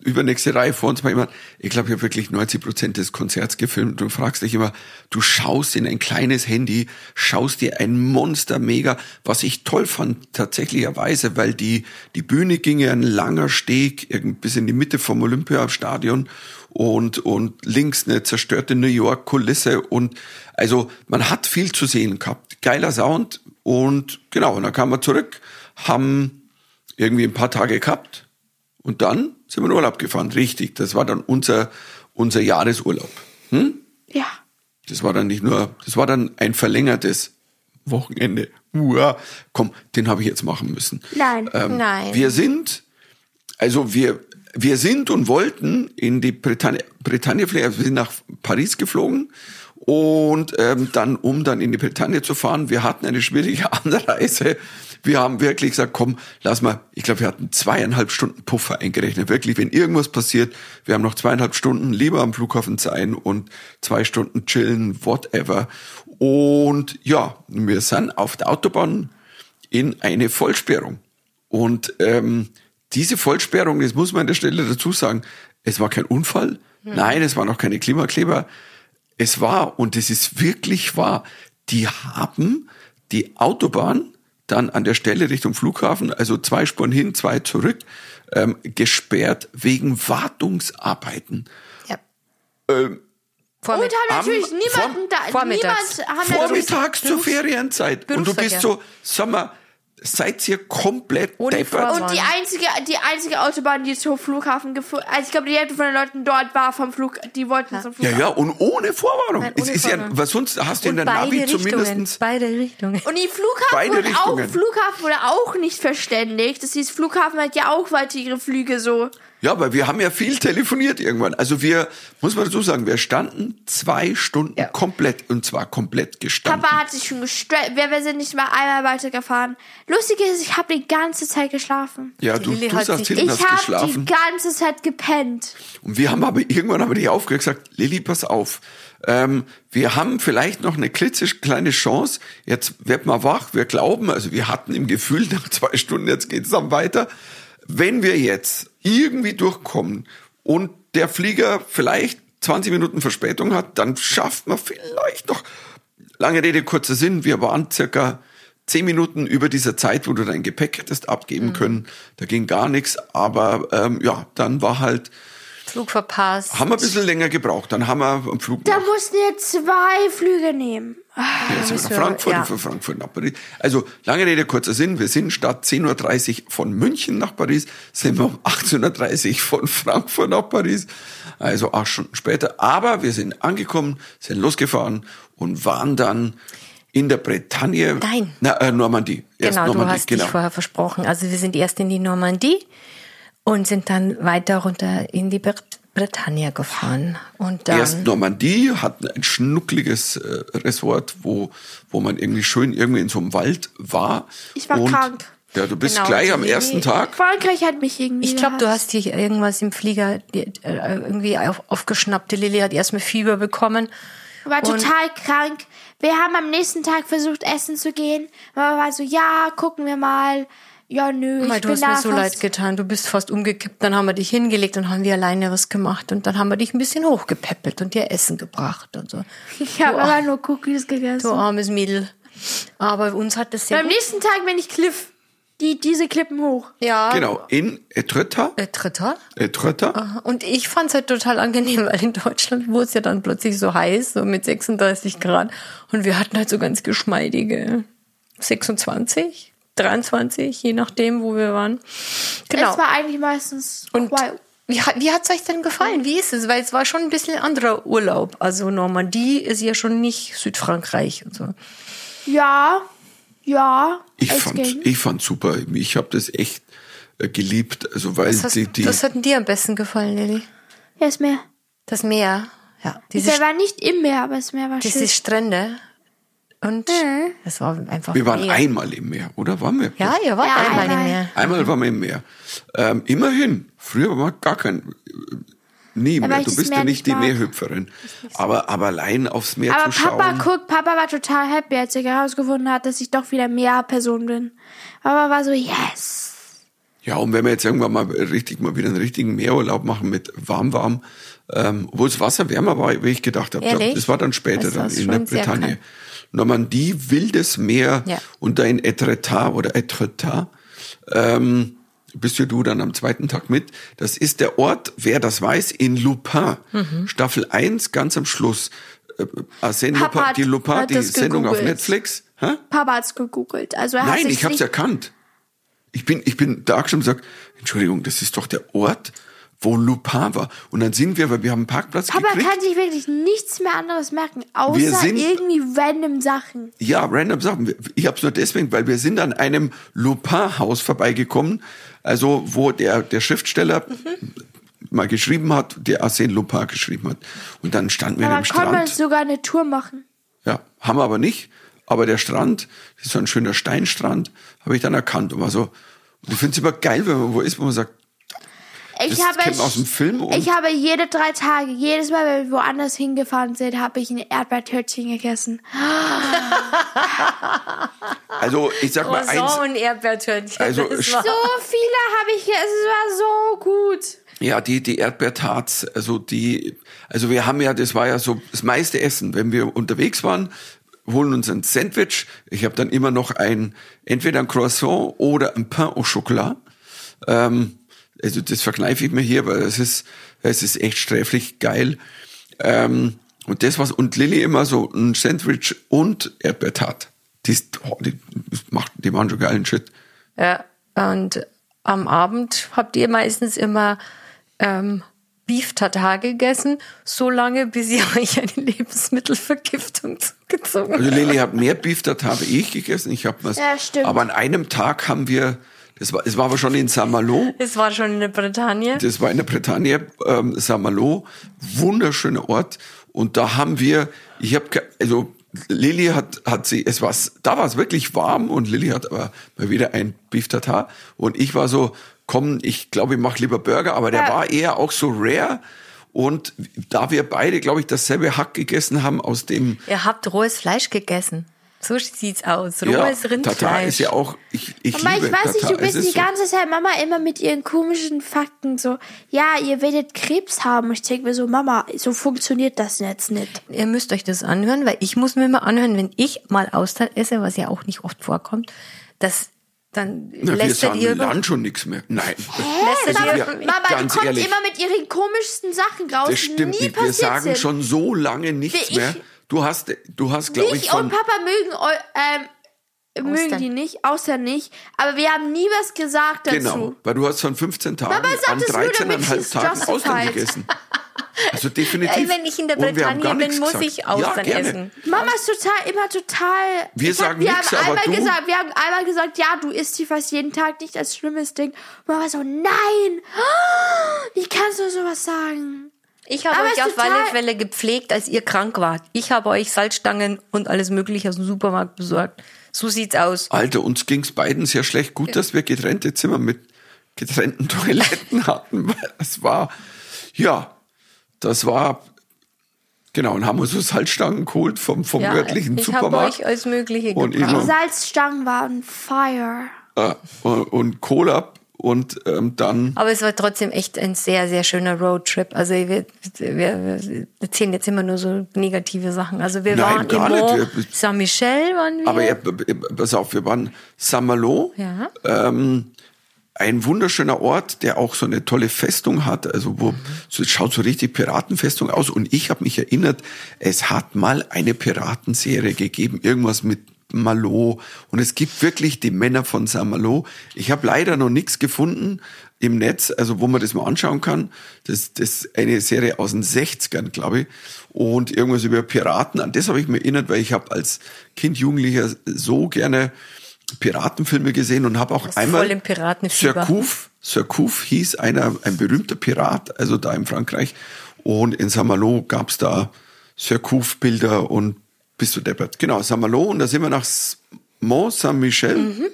übernächste Reihe vor uns war jemand, ich glaube, ich habe wirklich 90 Prozent des Konzerts gefilmt. Du fragst dich immer, du schaust in ein kleines Handy, schaust dir ein Monster mega, was ich toll fand, tatsächlicherweise, weil die, die Bühne ging ja ein langer Steg bis in die Mitte vom Olympiastadion und, und links eine zerstörte New York Kulisse und also man hat viel zu sehen gehabt. Geiler Sound und genau, und dann kamen wir zurück, haben irgendwie ein paar Tage gehabt und dann sind wir in Urlaub gefahren. Richtig, das war dann unser, unser Jahresurlaub. Hm? Ja. Das war dann nicht nur, das war dann ein verlängertes Wochenende. Uah, komm, den habe ich jetzt machen müssen. Nein. Ähm, Nein. Wir sind, also wir, wir sind und wollten in die Bretagne, Bretagne fliegen, wir sind nach Paris geflogen und ähm, dann, um dann in die Bretagne zu fahren, wir hatten eine schwierige Anreise. Wir haben wirklich gesagt, komm, lass mal, ich glaube, wir hatten zweieinhalb Stunden Puffer eingerechnet. Wirklich, wenn irgendwas passiert, wir haben noch zweieinhalb Stunden lieber am Flughafen sein und zwei Stunden chillen, whatever. Und ja, wir sind auf der Autobahn in eine Vollsperrung. Und ähm, diese Vollsperrung, das muss man an der Stelle dazu sagen, es war kein Unfall, nein, es waren auch keine Klimakleber. Es war, und es ist wirklich wahr, die haben die Autobahn dann an der Stelle Richtung Flughafen, also zwei Spuren hin, zwei zurück, ähm, gesperrt wegen Wartungsarbeiten. Ja. Ähm, Vormitt- Und haben natürlich niemanden da, vormittags. niemand haben Vormittags zur Ferienzeit. Und du bist so, sag mal, seid ihr komplett? Vorwarnung. Und die einzige, die einzige Autobahn, die zum Flughafen geführt, also ich glaube, die Hälfte von den Leuten dort war vom Flug, die wollten zum Ja, Flughafen. ja, und ohne Vorwarnung. Nein, es ohne ist ja, Vorwarnung. was sonst hast du in Und der beide Navi zumindestens Beide Richtungen. Und die Flughafen Beide wurde auch, Richtungen. Flughafen wurde auch nicht verständigt. Das hieß, Flughafen hat ja auch weiter ihre Flüge so. Ja, aber wir haben ja viel telefoniert irgendwann. Also wir, muss man dazu sagen, wir standen zwei Stunden Ja. komplett, und zwar komplett gestanden. Papa hat sich schon gestresst. Wir, wir sind nicht mal einmal weitergefahren. Lustig ist, ich habe die ganze Zeit geschlafen. ja, Die du, Lilly du sagst sich- hinten, Ich hast habe geschlafen. die ganze Zeit gepennt. Und wir haben aber irgendwann haben wir dich aufgehört gesagt, Lilly, pass auf. Ähm, wir haben vielleicht noch eine klitzekleine Chance. Jetzt wird mal wach. Wir glauben, also wir hatten im Gefühl nach zwei Stunden, jetzt geht's dann weiter. Wenn wir jetzt irgendwie durchkommen und der Flieger vielleicht 20 Minuten Verspätung hat, dann schafft man vielleicht noch. Lange Rede, kurzer Sinn. Wir waren circa zehn Minuten über dieser Zeit, wo du dein Gepäck hättest abgeben können. Da ging gar nichts. Aber ähm, ja, dann war halt Flug verpasst. haben wir ein bisschen länger gebraucht. Dann haben wir am Flug Da nach, mussten wir zwei Flüge nehmen. ja, sind wir müssen nach wir- Frankfurt ja. von Frankfurt nach Paris. Also lange Rede, kurzer Sinn. Wir sind statt 10.30 Uhr von München nach Paris, sind wir um 18.30 Uhr von Frankfurt nach Paris. Also acht Stunden später. Aber wir sind angekommen, sind losgefahren und waren dann in der Bretagne. Nein. Na, äh, Normandie. Erst Genau, du Normandie, hast dich vorher versprochen. Also wir sind erst in die Normandie und sind dann weiter runter in die Bret Bretagne gefahren. Und dann Erst Normandie hatten ein schnuckliges äh, Resort, wo, wo man irgendwie schön irgendwie in so einem Wald war. Ich war und, krank. Ja, du bist Genau, gleich am ersten Tag. Frankreich hat mich irgendwie. ich glaube, du hast dich irgendwas im Flieger die, äh, irgendwie auf, aufgeschnappt. Die Lilly hat erstmal Fieber bekommen. Ich war total krank. Wir haben am nächsten Tag versucht, essen zu gehen. Mama war so, ja, gucken wir mal. Ja, nö, ich Weil du bin hast da mir so leid getan. Du bist fast umgekippt. Dann haben wir dich hingelegt und haben wir alleine was gemacht. Und dann haben wir dich ein bisschen hochgepäppelt und dir Essen gebracht und so. Ich habe aber nur Cookies gegessen. Du armes Mädel. Aber uns hat das sehr Beim gut. nächsten Tag bin ich Cliff. Die, diese Klippen hoch. Ja. Genau, in Etretat. Dritter. Etretat. Und ich fand's halt total angenehm, weil in Deutschland wurde es ja dann plötzlich so heiß, so mit 36 Grad. Und wir hatten halt so ganz geschmeidige 26, 23, je nachdem, wo wir waren. Genau. Es war eigentlich meistens Und quiet. wie, hat- wie hat's euch denn gefallen? Wie ist es? Weil es war schon ein bisschen anderer Urlaub. Also Normandie ist ja schon nicht Südfrankreich und so. Ja, ja. Ich es fand, ging. ich fand super. Ich habe das echt äh, geliebt. Also weil Was, hast, die, die was hat denn dir am besten gefallen, Lilly? Ja, das Meer. Das Meer. Ja, diese, Der war nicht im Meer, aber das Meer war diese schön. Strände. Und es war einfach Wir waren mega. einmal im Meer, oder? Waren wir? Ja, ihr wart Ja, einmal im einmal. Meer. Einmal waren wir im Meer. Ähm, immerhin. Früher war gar kein, äh, nie mehr. Du bist Meer ja nicht die mag. Meerhüpferin. Aber, aber allein aufs Meer Aber zu Papa schauen. guckt, Papa war total happy, als er herausgefunden hat, dass ich doch wieder mehr Person bin. Papa war so, yes. Ja, und wenn wir jetzt irgendwann mal richtig mal wieder einen richtigen Meerurlaub machen mit warm, warm, ähm, wo das Wasser wärmer war, wie ich gedacht habe. Ehrlich? Das war dann später dann in der Bretagne. Normandie, wildes Meer Ja. und da in Etretat oder Etretat, ähm, bist ja du dann am zweiten Tag mit. Das ist der Ort, wer das weiß, in Lupin. Mhm. Staffel 1, ganz am Schluss. Äh, Arsène Papa Lupin, die Lupin, die Sendung auf gegoogelt. Netflix. Hä? Papa hat's gegoogelt. Also er Nein, ich habe es nicht- erkannt. Ich bin, ich bin da schon gesagt, Entschuldigung, das ist doch der Ort, wo Lupin war. Und dann sind wir, weil wir haben einen Parkplatz Papa gekriegt. kann sich wirklich nichts mehr anderes merken, außer sind- irgendwie random Sachen. Ja, random Sachen. Ich habe es nur deswegen, weil wir sind an einem Lupin-Haus vorbeigekommen, also wo der, der Schriftsteller mal geschrieben hat, der Arsène Lupin geschrieben hat. Und dann standen wir Aber an dem kann man Strand. sogar eine Tour machen. Ja, haben wir aber nicht. Aber der Strand, das ist so ein schöner Steinstrand, habe ich dann erkannt. Und war so, und ich finde es immer geil, wenn man wo ist, wo man sagt, Ich Das habe, kennt man aus dem Film und- ich habe jede drei Tage, jedes Mal, wenn wir woanders hingefahren sind, habe ich ein Erdbeertörtchen gegessen. also ich sag mal eins, Croissant und Erdbeertörtchen. Also So viele habe ich gegessen, es war so gut. Ja, die, die Erdbeertarts, also die, also wir haben ja, das war ja so das meiste Essen, wenn wir unterwegs waren, holen uns ein Sandwich. Ich habe dann immer noch ein, entweder ein Croissant oder ein Pain au Chocolat. Ähm, also das verkneife ich mir hier, weil es ist, es ist echt sträflich geil. Ähm, und das was und Lilly immer so ein Sandwich und Erdbeertart. Die, ist, oh, die, das macht, die machen schon geilen Shit. ja, und am Abend habt ihr meistens immer ähm, Beef Tartar gegessen, so lange, bis ihr euch eine Lebensmittelvergiftung zugezogen Also habt. Lili hat mehr Beef Tat habe ich gegessen. Ich habe was. Ja, stimmt. Aber an einem Tag haben wir, das war, es war aber schon in Saint-Malo. Es war schon in der Bretagne. Das war in der Bretagne, ähm, Saint-Malo, wunderschöner Ort. Und da haben wir, ich habe, also Lilly hat, hat sie, es war, da war es wirklich warm und Lilly hat aber mal wieder ein Beef Tartar und ich war so, komm, ich glaube, ich mache lieber Burger, aber der Ja. war eher auch so rare. Und da wir beide, glaube ich, dasselbe Hack gegessen haben aus dem Ihr habt rohes Fleisch gegessen. So sieht's aus. Rohes ja, Rindfleisch. Tatar ist ja auch, ich, ich Mama, liebe ich weiß nicht, Tatar. du bist die so- ganze Zeit Mama immer mit ihren komischen Fakten so, ja, ihr werdet Krebs haben. Ich denke mir so, Mama, so funktioniert das jetzt nicht. Ihr müsst euch das anhören, weil ich muss mir mal anhören, wenn ich mal Austern esse, was ja auch nicht oft vorkommt, dass dann Na, wir lästert sagen ihr über... Lernen schon nichts mehr. Nein. Lästert Also ihr wir- Mama, die Ganz kommt ehrlich. immer mit ihren komischsten Sachen raus, Das stimmt die nie nicht. Wir passiert sagen sind. schon so lange nichts Wie mehr. Du hast, du hast, glaube ich, ich und Papa mögen ähm, mögen die nicht, außer nicht. Aber wir haben nie was gesagt dazu. genau, weil du hast von 15 Tagen Mama an es nur, damit 13,5 es Tagen Austern gegessen. Also definitiv. Wenn ich in der Und wir haben Bretagne gar bin, nichts muss gesagt. ich Austern ja, gerne. essen. Mama ist total, immer total. Wir hab, sagen wir nix, haben aber einmal du- gesagt, wir haben einmal gesagt, ja, du isst sie fast jeden Tag nicht als schlimmes Ding. Mama so, nein! Wie kannst du sowas sagen? Ich habe euch auf alle Fälle gepflegt, als ihr krank wart. Ich habe euch Salzstangen und alles mögliche aus dem Supermarkt besorgt. So sieht's aus. Alter, uns ging's beiden sehr schlecht. Gut, dass wir getrennte Zimmer mit getrennten Toiletten hatten. Das war, ja, das war, genau, und haben uns so Salzstangen geholt vom, vom Ja, örtlichen ich habe Supermarkt. euch alles Mögliche Und gebracht. Die Salzstangen waren fire. äh, und, und Cola und ähm, dann, Aber es war trotzdem echt ein sehr, sehr schöner Roadtrip. Also wir, wir, wir erzählen jetzt immer nur so negative Sachen. Also wir Nein, waren gar nicht. Wir- Saint-Michel waren wir. aber ja, pass auf, wir waren Saint-Malo, Ja. ähm, ein wunderschöner Ort, der auch so eine tolle Festung hat, also wo so, es schaut so richtig Piratenfestung aus. Und ich habe mich erinnert, es hat mal eine Piratenserie gegeben, irgendwas mit Malo. Und es gibt wirklich die Männer von Saint Malo. Ich habe leider noch nichts gefunden im Netz, also wo man das mal anschauen kann. Das, das ist eine Serie aus den 60ern, glaube ich. Und irgendwas über Piraten. An das habe ich mir erinnert, weil ich habe als Kind, Jugendlicher so gerne Piratenfilme gesehen und habe auch einmal im Piratenfieber. Surcouf, Surcouf hieß einer, ein berühmter Pirat, also da in Frankreich. Und in Saint-Malo gab's da Surcouf-Bilder und Bist du deppert. Genau, Saint-Malo und da sind wir nach Mont Saint-Michel. Mhm.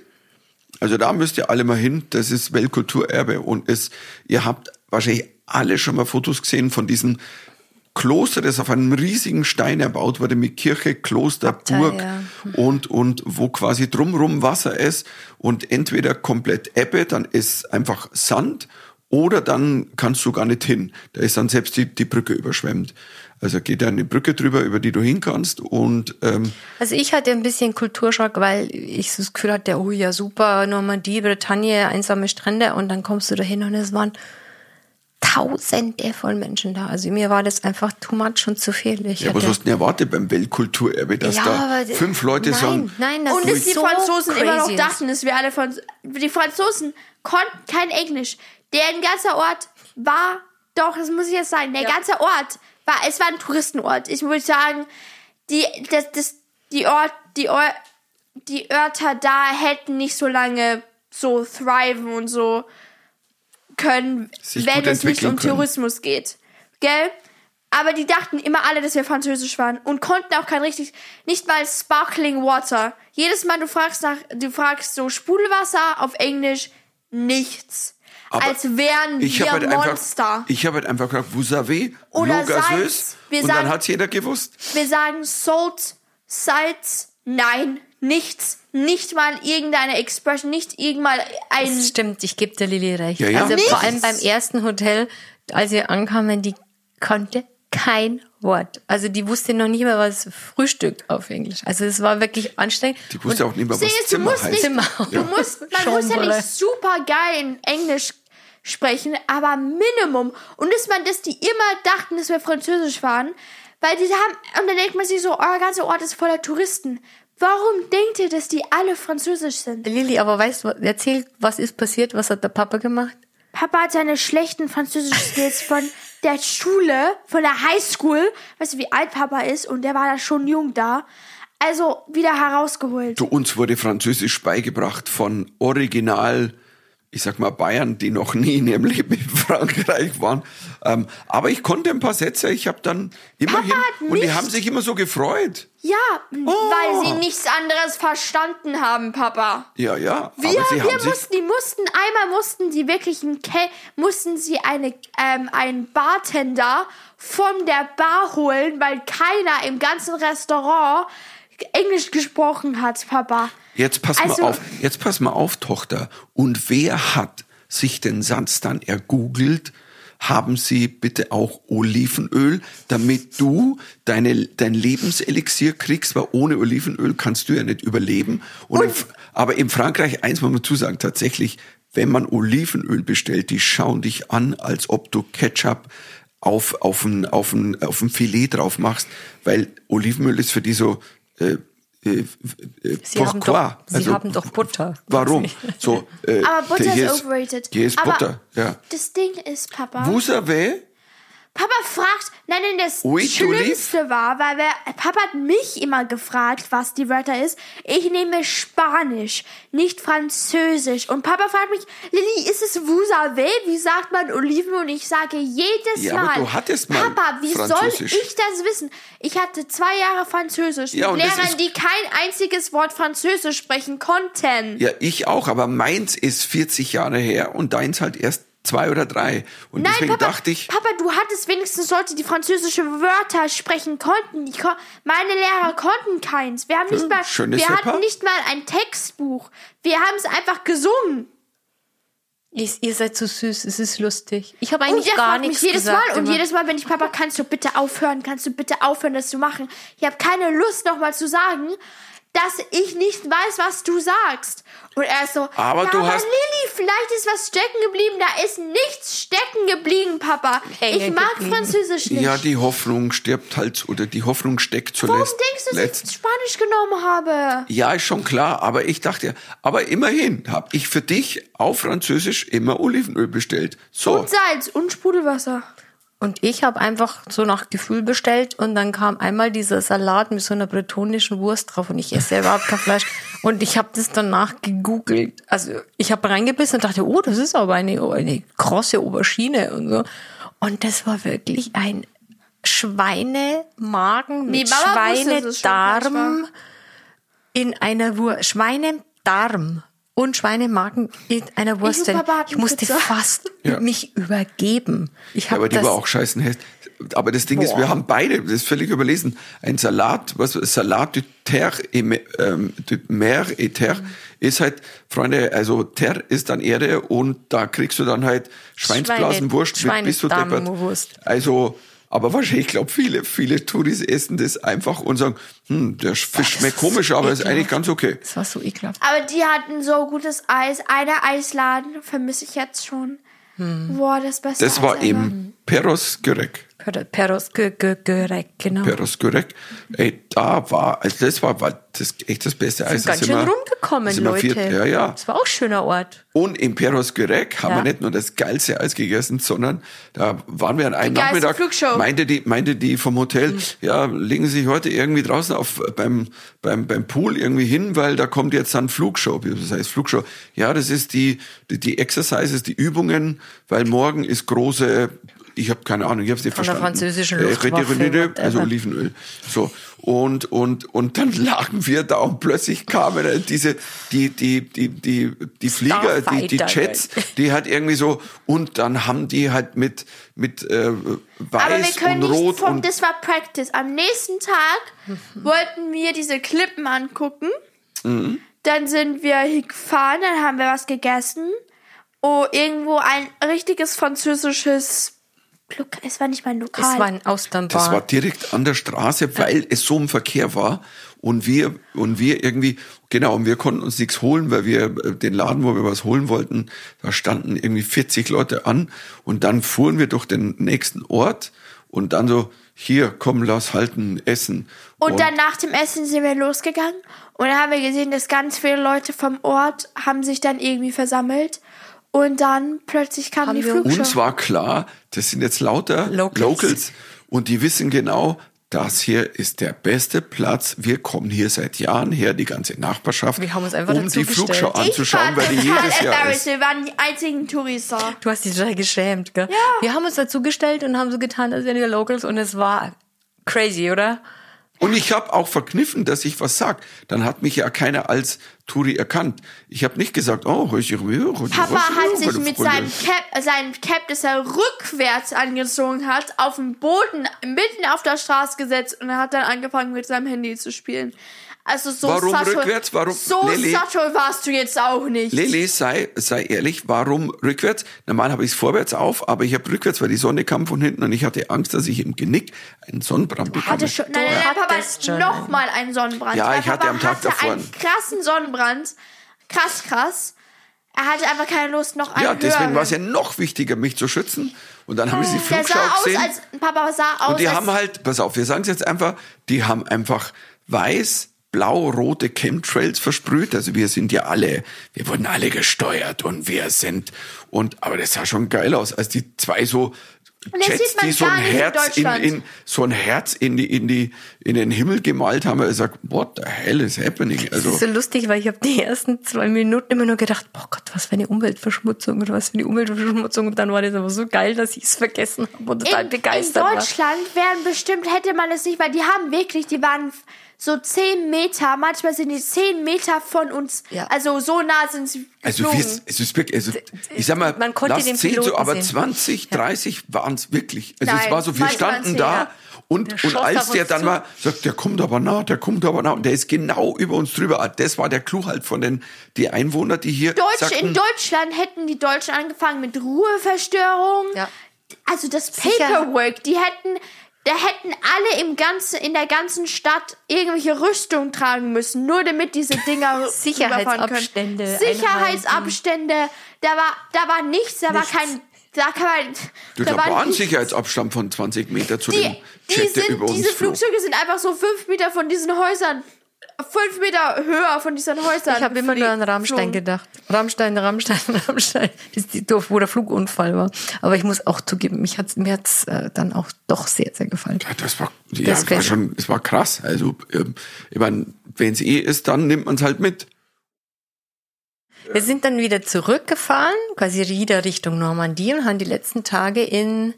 Also da müsst ihr alle mal hin. Das ist Weltkulturerbe und es, ihr habt wahrscheinlich alle schon mal Fotos gesehen von diesem Kloster, das auf einem riesigen Stein erbaut wurde mit Kirche, Kloster, Abtei, Burg ja. und, und wo quasi drumrum Wasser ist und entweder komplett Ebbe, dann ist einfach Sand oder dann kannst du gar nicht hin. Da ist dann selbst die, die Brücke überschwemmt. Also geht da eine Brücke drüber, über die du hin kannst und ähm, Also ich hatte ein bisschen Kulturschock, weil ich so das Gefühl hatte, oh ja, super, Normandie, Bretagne, einsame Strände und dann kommst du dahin und es waren Tausende von Menschen da. Also mir war das einfach too much und zu viel. Ich ja, was hast du denn erwartet beim Weltkulturerbe, dass Ja, da fünf Leute nein, sagen, nein, das Und dass die so Franzosen immer noch dachten, dass wir alle von die Franzosen konnten kein Englisch. Der ganze Ort war doch, das muss ich jetzt sagen, der Ja. ganze Ort war es war ein Touristenort. Ich würde sagen, die das, das die Ort die Ort die Örter da hätten nicht so lange so thriven und so können, Sich wenn es nicht um können. Tourismus geht. Gell? Aber die dachten immer alle, dass wir französisch waren und konnten auch kein richtig, nicht mal Sparkling Water. Jedes Mal du fragst nach, du fragst so Sprudelwasser auf Englisch, nichts. Aber Als wären ich wir habe halt Monster. einfach, ich habe halt einfach gesagt, vous savez, Oder Salz. Wir und dann sagen- hat's jeder gewusst. Wir sagen Salt, Salz, nein, nichts. Nicht mal irgendeine Expression, nicht irgendmal ein. Das stimmt, ich gebe der Lilly recht. Ja, ja. Also Nichts. vor allem beim ersten Hotel, als wir ankamen, die konnte kein Wort. Also die wusste noch nicht mehr was Frühstück auf Englisch. Also es war wirklich anstrengend. Die wusste auch nicht mehr, was Zimmer musst heißt. nicht, Zimmer. du musst, man muss ja nicht super geil in Englisch sprechen, aber Minimum. Und dass man, dass die immer dachten, dass wir Französisch waren, weil die haben, und dann denkt man sich so, euer ganzer Ort ist voller Touristen. Warum denkt ihr, dass die alle Französisch sind? Lilly, aber weißt du, erzähl, was ist passiert? Was hat der Papa gemacht? Papa hat seine schlechten französischen Skills von der Schule, von der Highschool, weißt du, wie alt Papa ist, und der war da schon jung da, also wieder herausgeholt. Du, uns wurde Französisch beigebracht von Original, ich sag mal Bayern, die noch nie in ihrem Leben in Frankreich waren. Ähm, aber ich konnte ein paar Sätze, ich habe dann immerhin, hat und die haben sich immer so gefreut. Ja, Oh. weil sie nichts anderes verstanden haben, Papa. Ja, ja, Wir, sie wir mussten, die mussten, einmal mussten die wirklich einen Ke mussten sie eine, ähm, einen Bartender von der Bar holen, weil keiner im ganzen Restaurant Englisch gesprochen hat, Papa. Jetzt pass Also- mal auf, jetzt pass mal auf, Tochter. Und wer hat sich den Satz dann ergoogelt? Haben Sie bitte auch Olivenöl, damit du deine, dein Lebenselixier kriegst, weil ohne Olivenöl kannst du ja nicht überleben. Und, in, aber in Frankreich, eins muss man zusagen, tatsächlich, wenn man Olivenöl bestellt, die schauen dich an, als ob du Ketchup auf, auf ein, auf ein, auf ein Filet drauf machst, weil Olivenöl ist für die so, äh, äh, äh, Sie haben doch- Sie haben doch Butter. Warum? So, äh, Aber Butter hier ist overrated. Hier ist Aber Butter, ja. Das Ding ist, Papa. Vous savez, Papa fragt, nein, nein, das Oui, Schlimmste war, weil wir, Papa hat mich immer gefragt, was die Wörter ist. Ich nehme Spanisch, nicht Französisch. Und Papa fragt mich, Lilly, ist es vous savez? Wie sagt man Oliven? Und ich sage jedes Ja, aber Mal, du hattest mal Papa, wie soll ich das wissen? Ich hatte zwei Jahre Französisch Ja, mit Lehrern, die kein einziges Wort Französisch sprechen konnten. ja, ich auch, aber meins ist 40 Jahre her und deins halt erst zwei oder drei. Und Nein, deswegen Papa, dachte ich, Papa, du hattest wenigstens Leute, die französische Wörter sprechen konnten. Ko meine Lehrer konnten keins. Wir haben nicht mal, schönes wir Seppa. hatten nicht mal ein Textbuch. Wir haben es einfach gesungen. Ihr, ihr seid so süß, es ist lustig. Ich habe Und eigentlich der gar fragt mich nichts jedes gesagt. Mal und immer. jedes Mal, wenn ich Papa, kannst du bitte aufhören, kannst du bitte aufhören, das zu machen. Ich habe keine Lust nochmal zu sagen, dass ich nicht weiß, was du sagst. Und er ist so, Aber ja, du aber hast- Lilly, vielleicht ist was stecken geblieben. Da ist nichts stecken geblieben, Papa. Ich mag geblieben. Französisch nicht. ja, die Hoffnung stirbt halt, oder die Hoffnung steckt zuletzt. Warum denkst du, dass ich Spanisch genommen habe? Ja, ist schon klar, aber ich dachte, aber immerhin habe ich für dich auf Französisch immer Olivenöl bestellt. So, Und Salz und Sprudelwasser. Und ich habe einfach so nach Gefühl bestellt und dann kam einmal dieser Salat mit so einer bretonischen Wurst drauf und ich esse ja überhaupt kein Fleisch. Und ich habe das danach gegoogelt. Also ich habe reingebissen und dachte, oh, das ist aber eine, eine krosse Aubergine und so. Und das war wirklich ein Schweinemagen mit Schweinedarm in einer Wurst. Schweinedarm und Schweinemagen in einer Wurst. hatten Ich musste fast Ja. mich übergeben. Ich Ja, habe aber die das war auch scheißen hässlich. Aber das Ding ist, Boah. wir haben beide, das ist völlig überlesen, ein Salat, was Salat du terre et ähm, du mer et terre, Mhm. ist halt, Freunde, also terre ist dann Erde und da kriegst du dann halt Schweinsblasenwurst mit bis zu deppert. Also, aber wahrscheinlich, ich glaube, viele, viele Touris essen das einfach und sagen, hm, der Fisch schmeckt komisch, aber ist eigentlich ganz okay. Das war so ekelhaft. Aber die hatten so gutes Eis. Einer Eisladen vermisse ich jetzt schon. Boah, das beste Das war ever. eben Peros Gürek. Per- Peros ge- ge- Gerek, genau. Peros Gürek. Ey, da war, also das war, war das echt das beste Eis. Sind ganz schön wir- rumgekommen, wir Leute. vier- ja, ja. Das war auch ein schöner Ort. Und im Peros Gürek haben Ja. wir nicht nur das geilste Eis gegessen, sondern da waren wir an einem Die Nachmittag, Flugshow. meinte die, meinte die vom Hotel, Mhm. ja, legen Sie sich heute irgendwie draußen auf, beim, beim, beim Pool irgendwie hin, weil da kommt jetzt dann Flugshow. Das heißt Flugshow. Ja, das ist die, die, die Exercises, die Übungen, weil morgen ist große, ich habe keine Ahnung, ich habe es nicht Von der verstanden. französischen Äh, Luftwaffe, Retirolide, also. Olivenöl. So. Und, und, und dann lagen wir da und plötzlich kamen äh, diese, die, die, die, die, die Flieger, die, die Jets, die hat irgendwie so, und dann haben die halt mit, mit, äh, Aber wir weiß können und nicht rot vom, und, das war Practice. Am nächsten Tag wollten wir diese Klippen angucken. Mhm. Dann sind wir hier gefahren, dann haben wir was gegessen. Oh, irgendwo ein richtiges französisches es war nicht mein Lokal. Es war ein Austernbahn. das war direkt an der Straße, weil es so im Verkehr war. Und wir, und wir irgendwie, genau, und wir konnten uns nichts holen, weil wir äh, den Laden, wo wir was holen wollten, da standen irgendwie 40 Leute an. Und dann fuhren wir durch den nächsten Ort und dann so, hier, komm, lass halten, essen. Und dann nach dem Essen sind wir losgegangen und dann haben wir gesehen, dass ganz viele Leute vom Ort haben sich dann irgendwie versammelt und dann plötzlich kam Haben die Flugshow. Uns war klar, das sind jetzt lauter Locals. Locals. und die wissen genau, das hier ist der beste Platz. Wir kommen hier seit Jahren her, die ganze Nachbarschaft, Wir haben uns einfach um dazu die war anzuschauen, weil die jedes Jahr ist. Wir waren die einzigen Touris da. Du hast dich total geschämt, gell? Ja. Wir haben uns dazu gestellt und haben so getan, als wären wir Locals und es war crazy, oder? Und ich habe auch verkniffen, dass ich was sag. Dann hat mich ja keiner als Touri erkannt. Ich habe nicht gesagt, oh, ich Papa hat sich mit seinem Cap, seinem Cap, das er rückwärts angezogen hat, auf den Boden mitten auf der Straße gesetzt und er hat dann angefangen mit seinem Handy zu spielen. Also so Warum subtle, rückwärts? Warum- so Lilly? subtle warst du jetzt auch nicht. Lili, sei, sei ehrlich, warum rückwärts? Normal habe ich es vorwärts auf, aber ich habe rückwärts, weil die Sonne kam von hinten und ich hatte Angst, dass ich im Genick einen Sonnenbrand bekomme. hatte schon, nein, nein, nein, Papa hattest hat schon noch mal einen Sonnenbrand. Ja, Weil ich hatte Papa am Tag hatte davor einen krassen Sonnenbrand. Krass, krass. Er hatte einfach keine Lust, noch einen ja, deswegen war es ja noch wichtiger, mich zu schützen. Und dann haben sie die Der Flugschau sah aus, gesehen. als Papa sah aus, und die als haben halt, pass auf, wir sagen es jetzt einfach, die haben einfach weiß, blau-rote Chemtrails versprüht. Also wir sind ja alle, wir wurden alle gesteuert und wir sind, und, aber das sah schon geil aus, als die zwei so Jets, sieht man die so ein in Herz in, in, so ein Herz in die, in die, in den Himmel gemalt haben. Ich sag, what the hell is happening? Das ist Also, so lustig, weil ich habe die ersten zwei Minuten immer nur gedacht, boah Gott, was für eine Umweltverschmutzung oder was für eine Umweltverschmutzung. Und dann war das aber so geil, dass ich es vergessen habe und total in, begeistert in war. Deutschland wären bestimmt, hätte man es nicht, weil die haben wirklich, die waren so zehn Meter, manchmal sind die zehn Meter von uns, Ja. also so nah sind sie also, wir, es ist wirklich, also, ich sag mal, Man konnte lass den 10 so, aber sehen. 20, 30 waren es wirklich. Also Nein, es war so, wir standen 20, da ja. und, und als der dann zu. mal sagt, der kommt aber nah, der kommt aber nah und der ist genau über uns drüber. Das war der Clou halt von den, die Einwohner, die hier Deutsch, sagten, in Deutschland hätten die Deutschen angefangen mit Ruheverstörung. Ja. Also das Sicher. Paperwork, die hätten, da hätten alle im ganzen, in der ganzen Stadt irgendwelche Rüstung tragen müssen, nur damit diese Dinger Sicherheitsabstände. Sicherheitsabstände, da war, da war nichts, da war Nichts. kein, da kann man, du, da war war ein. Sicherheitsabstand von 20 Meter zu Die, dem die Jet, der sind, über uns diese flog. Flugzeuge sind einfach so fünf Meter von diesen Häusern, fünf Meter höher von diesen Häusern. Ich habe immer nur an Rammstein gedacht. Rammstein, Rammstein, Rammstein. Das ist die Dorf, wo der Flugunfall war. Aber ich muss auch zugeben, mich hat's, mir hat's äh, dann auch doch sehr, sehr gefallen. Ja, das war, ja, Das war schon, es war krass. Also, ähm, ich meine, wenn es eh ist, dann nimmt man es halt mit. Wir sind dann wieder zurückgefahren, quasi wieder Richtung Normandie und haben die letzten Tage in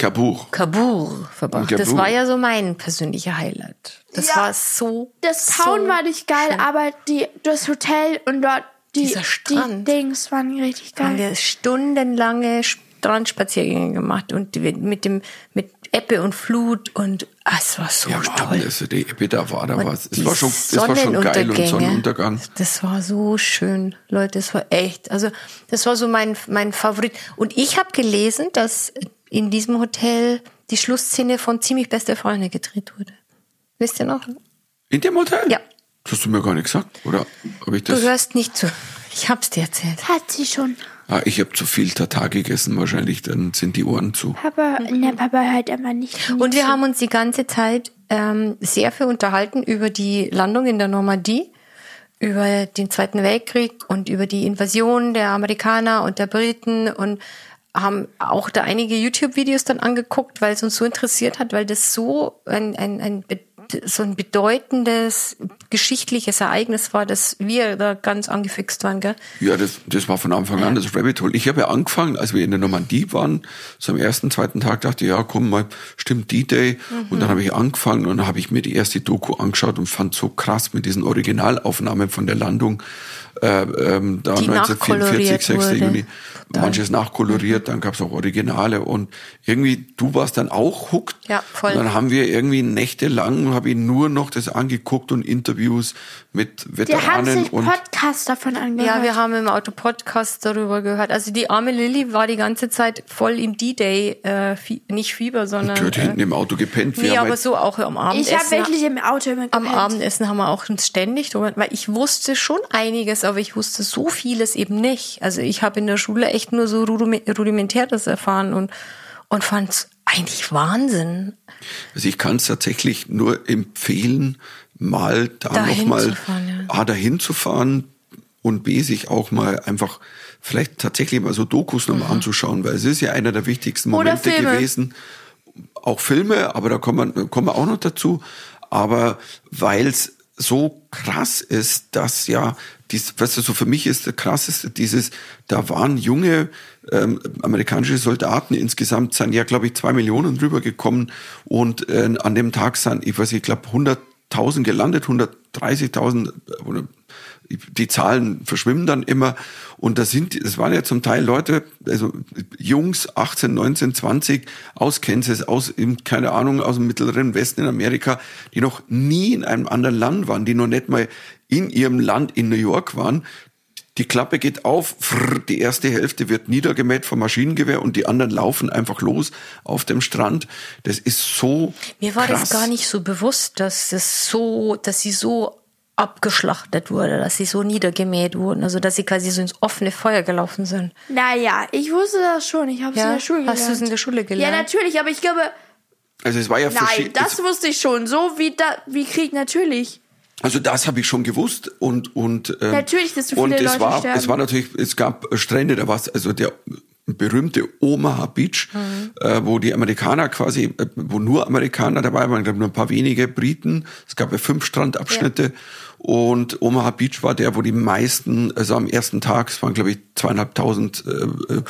Kabur. Kabur verbracht. Kabur. Das war ja so mein persönlicher Highlight. Das Ja. war so. Das Town so war nicht geil, schön. aber die, das Hotel und dort die, Dieser Strand. die Dings waren richtig haben geil. wir stundenlange Strandspaziergänge gemacht und die- mit dem mit Ebbe und Flut und ah, es war so Ja, toll. Abend, also die Ebbe da war, da war es. Es war schon, es war schon geil und Sonnenuntergang. Das war so schön, Leute. Das war echt. Also das war so mein mein Favorit. Und ich habe gelesen, dass in diesem Hotel die Schlussszene von ziemlich beste Freunde gedreht wurde. Wisst ihr noch? In dem Hotel? Ja. Das hast du mir gar nicht gesagt, oder? Habe ich Du das? hörst nicht zu. Ich hab's dir erzählt. Hat sie schon. Ah, ich habe zu viel Tata gegessen, wahrscheinlich, dann sind die Ohren zu. Papa, ne, Papa hört immer nicht. Und wir haben uns die ganze Zeit ähm, sehr viel unterhalten über die Landung in der Normandie, über den Zweiten Weltkrieg und über die Invasion der Amerikaner und der Briten und haben auch da einige YouTube-Videos dann angeguckt, weil es uns so interessiert hat, weil das so ein, ein, ein so ein bedeutendes geschichtliches Ereignis war, dass wir da ganz angefixt waren, gell? Ja, das, das war von Anfang an das Rabbit Hole. Ich habe ja angefangen, als wir in der Normandie waren, so am ersten, zweiten Tag dachte ich, ja, komm mal, stimmt D-Day. Und dann habe ich angefangen und dann habe ich mir die erste Doku angeschaut und fand so krass mit diesen Originalaufnahmen von der Landung. Äh, ähm, da Die 1944, 6. nachkoloriert wurde. Juni. Manches nachkoloriert, dann gab's auch Originale und irgendwie, du warst dann auch hooked. Ja, voll. Und dann haben wir irgendwie nächtelang, habe ich nur noch das angeguckt und Interviews mit Die haben Veteranen sich und Podcast davon angehört. Ja, wir haben im Auto Podcast darüber gehört. Also die arme Lilly war die ganze Zeit voll im D-Day, äh, Fie- nicht Fieber, sondern die hat äh, hinten im Auto gepennt. Wir nee, haben aber halt- so auch am Abendessen. ich habe wirklich im Auto immer am gepennt. Abendessen haben wir auch uns ständig drüber, weil ich wusste schon einiges, aber ich wusste so vieles eben nicht. Also ich habe in der Schule echt nur so rudime- rudimentäres erfahren und und fand's eigentlich Wahnsinn. Also ich kann es tatsächlich nur empfehlen, mal da Dahin nochmal ja. A, dahin zu fahren und B, sich auch mal einfach vielleicht tatsächlich mal so Dokus nochmal anzuschauen, weil es ist ja einer der wichtigsten Momente gewesen. Auch Filme, aber da kommen wir, kommen wir auch noch dazu. Aber weil es so krass ist, dass ja, dies, weißt du, so für mich ist das krasseste dieses, da waren junge ähm, amerikanische Soldaten, insgesamt sind ja, glaube ich, zwei Millionen rübergekommen und äh, an dem Tag sind, ich weiß, ich glaube, 100.000 gelandet, 130.000 äh, die Zahlen verschwimmen dann immer. Und das sind, das waren ja zum Teil Leute, also Jungs, 18, 19, 20 aus Kansas, aus, keine Ahnung, aus dem mittleren Westen in Amerika, die noch nie in einem anderen Land waren, die noch nicht mal in ihrem Land in New York waren. Die Klappe geht auf, frrr, die erste Hälfte wird niedergemäht vom Maschinengewehr und die anderen laufen einfach los auf dem Strand. Das ist so Mir war krass. das gar nicht so bewusst, dass das so, dass sie so abgeschlachtet wurde, dass sie so niedergemäht wurden, also dass sie quasi so ins offene Feuer gelaufen sind. Naja, ich wusste das schon. Ich habe es Ja? in der Schule gelernt. Hast du es in der Schule gelernt? Ja, natürlich, aber ich glaube, Also es war ja nein, das wusste ich schon. So wie, da, wie Krieg natürlich. Also das habe ich schon gewusst und und ähm, Natürlich, dass so und viele es Leute war sterben. es war natürlich es gab Strände da war es also der berühmte Omaha Beach, Mhm. äh, wo die Amerikaner quasi, äh, wo nur Amerikaner dabei waren, ich glaube nur ein paar wenige Briten. Es gab ja fünf Strandabschnitte und Omaha Beach war der, wo die meisten, also am ersten Tag, es waren glaube ich zweieinhalbtausend äh, äh,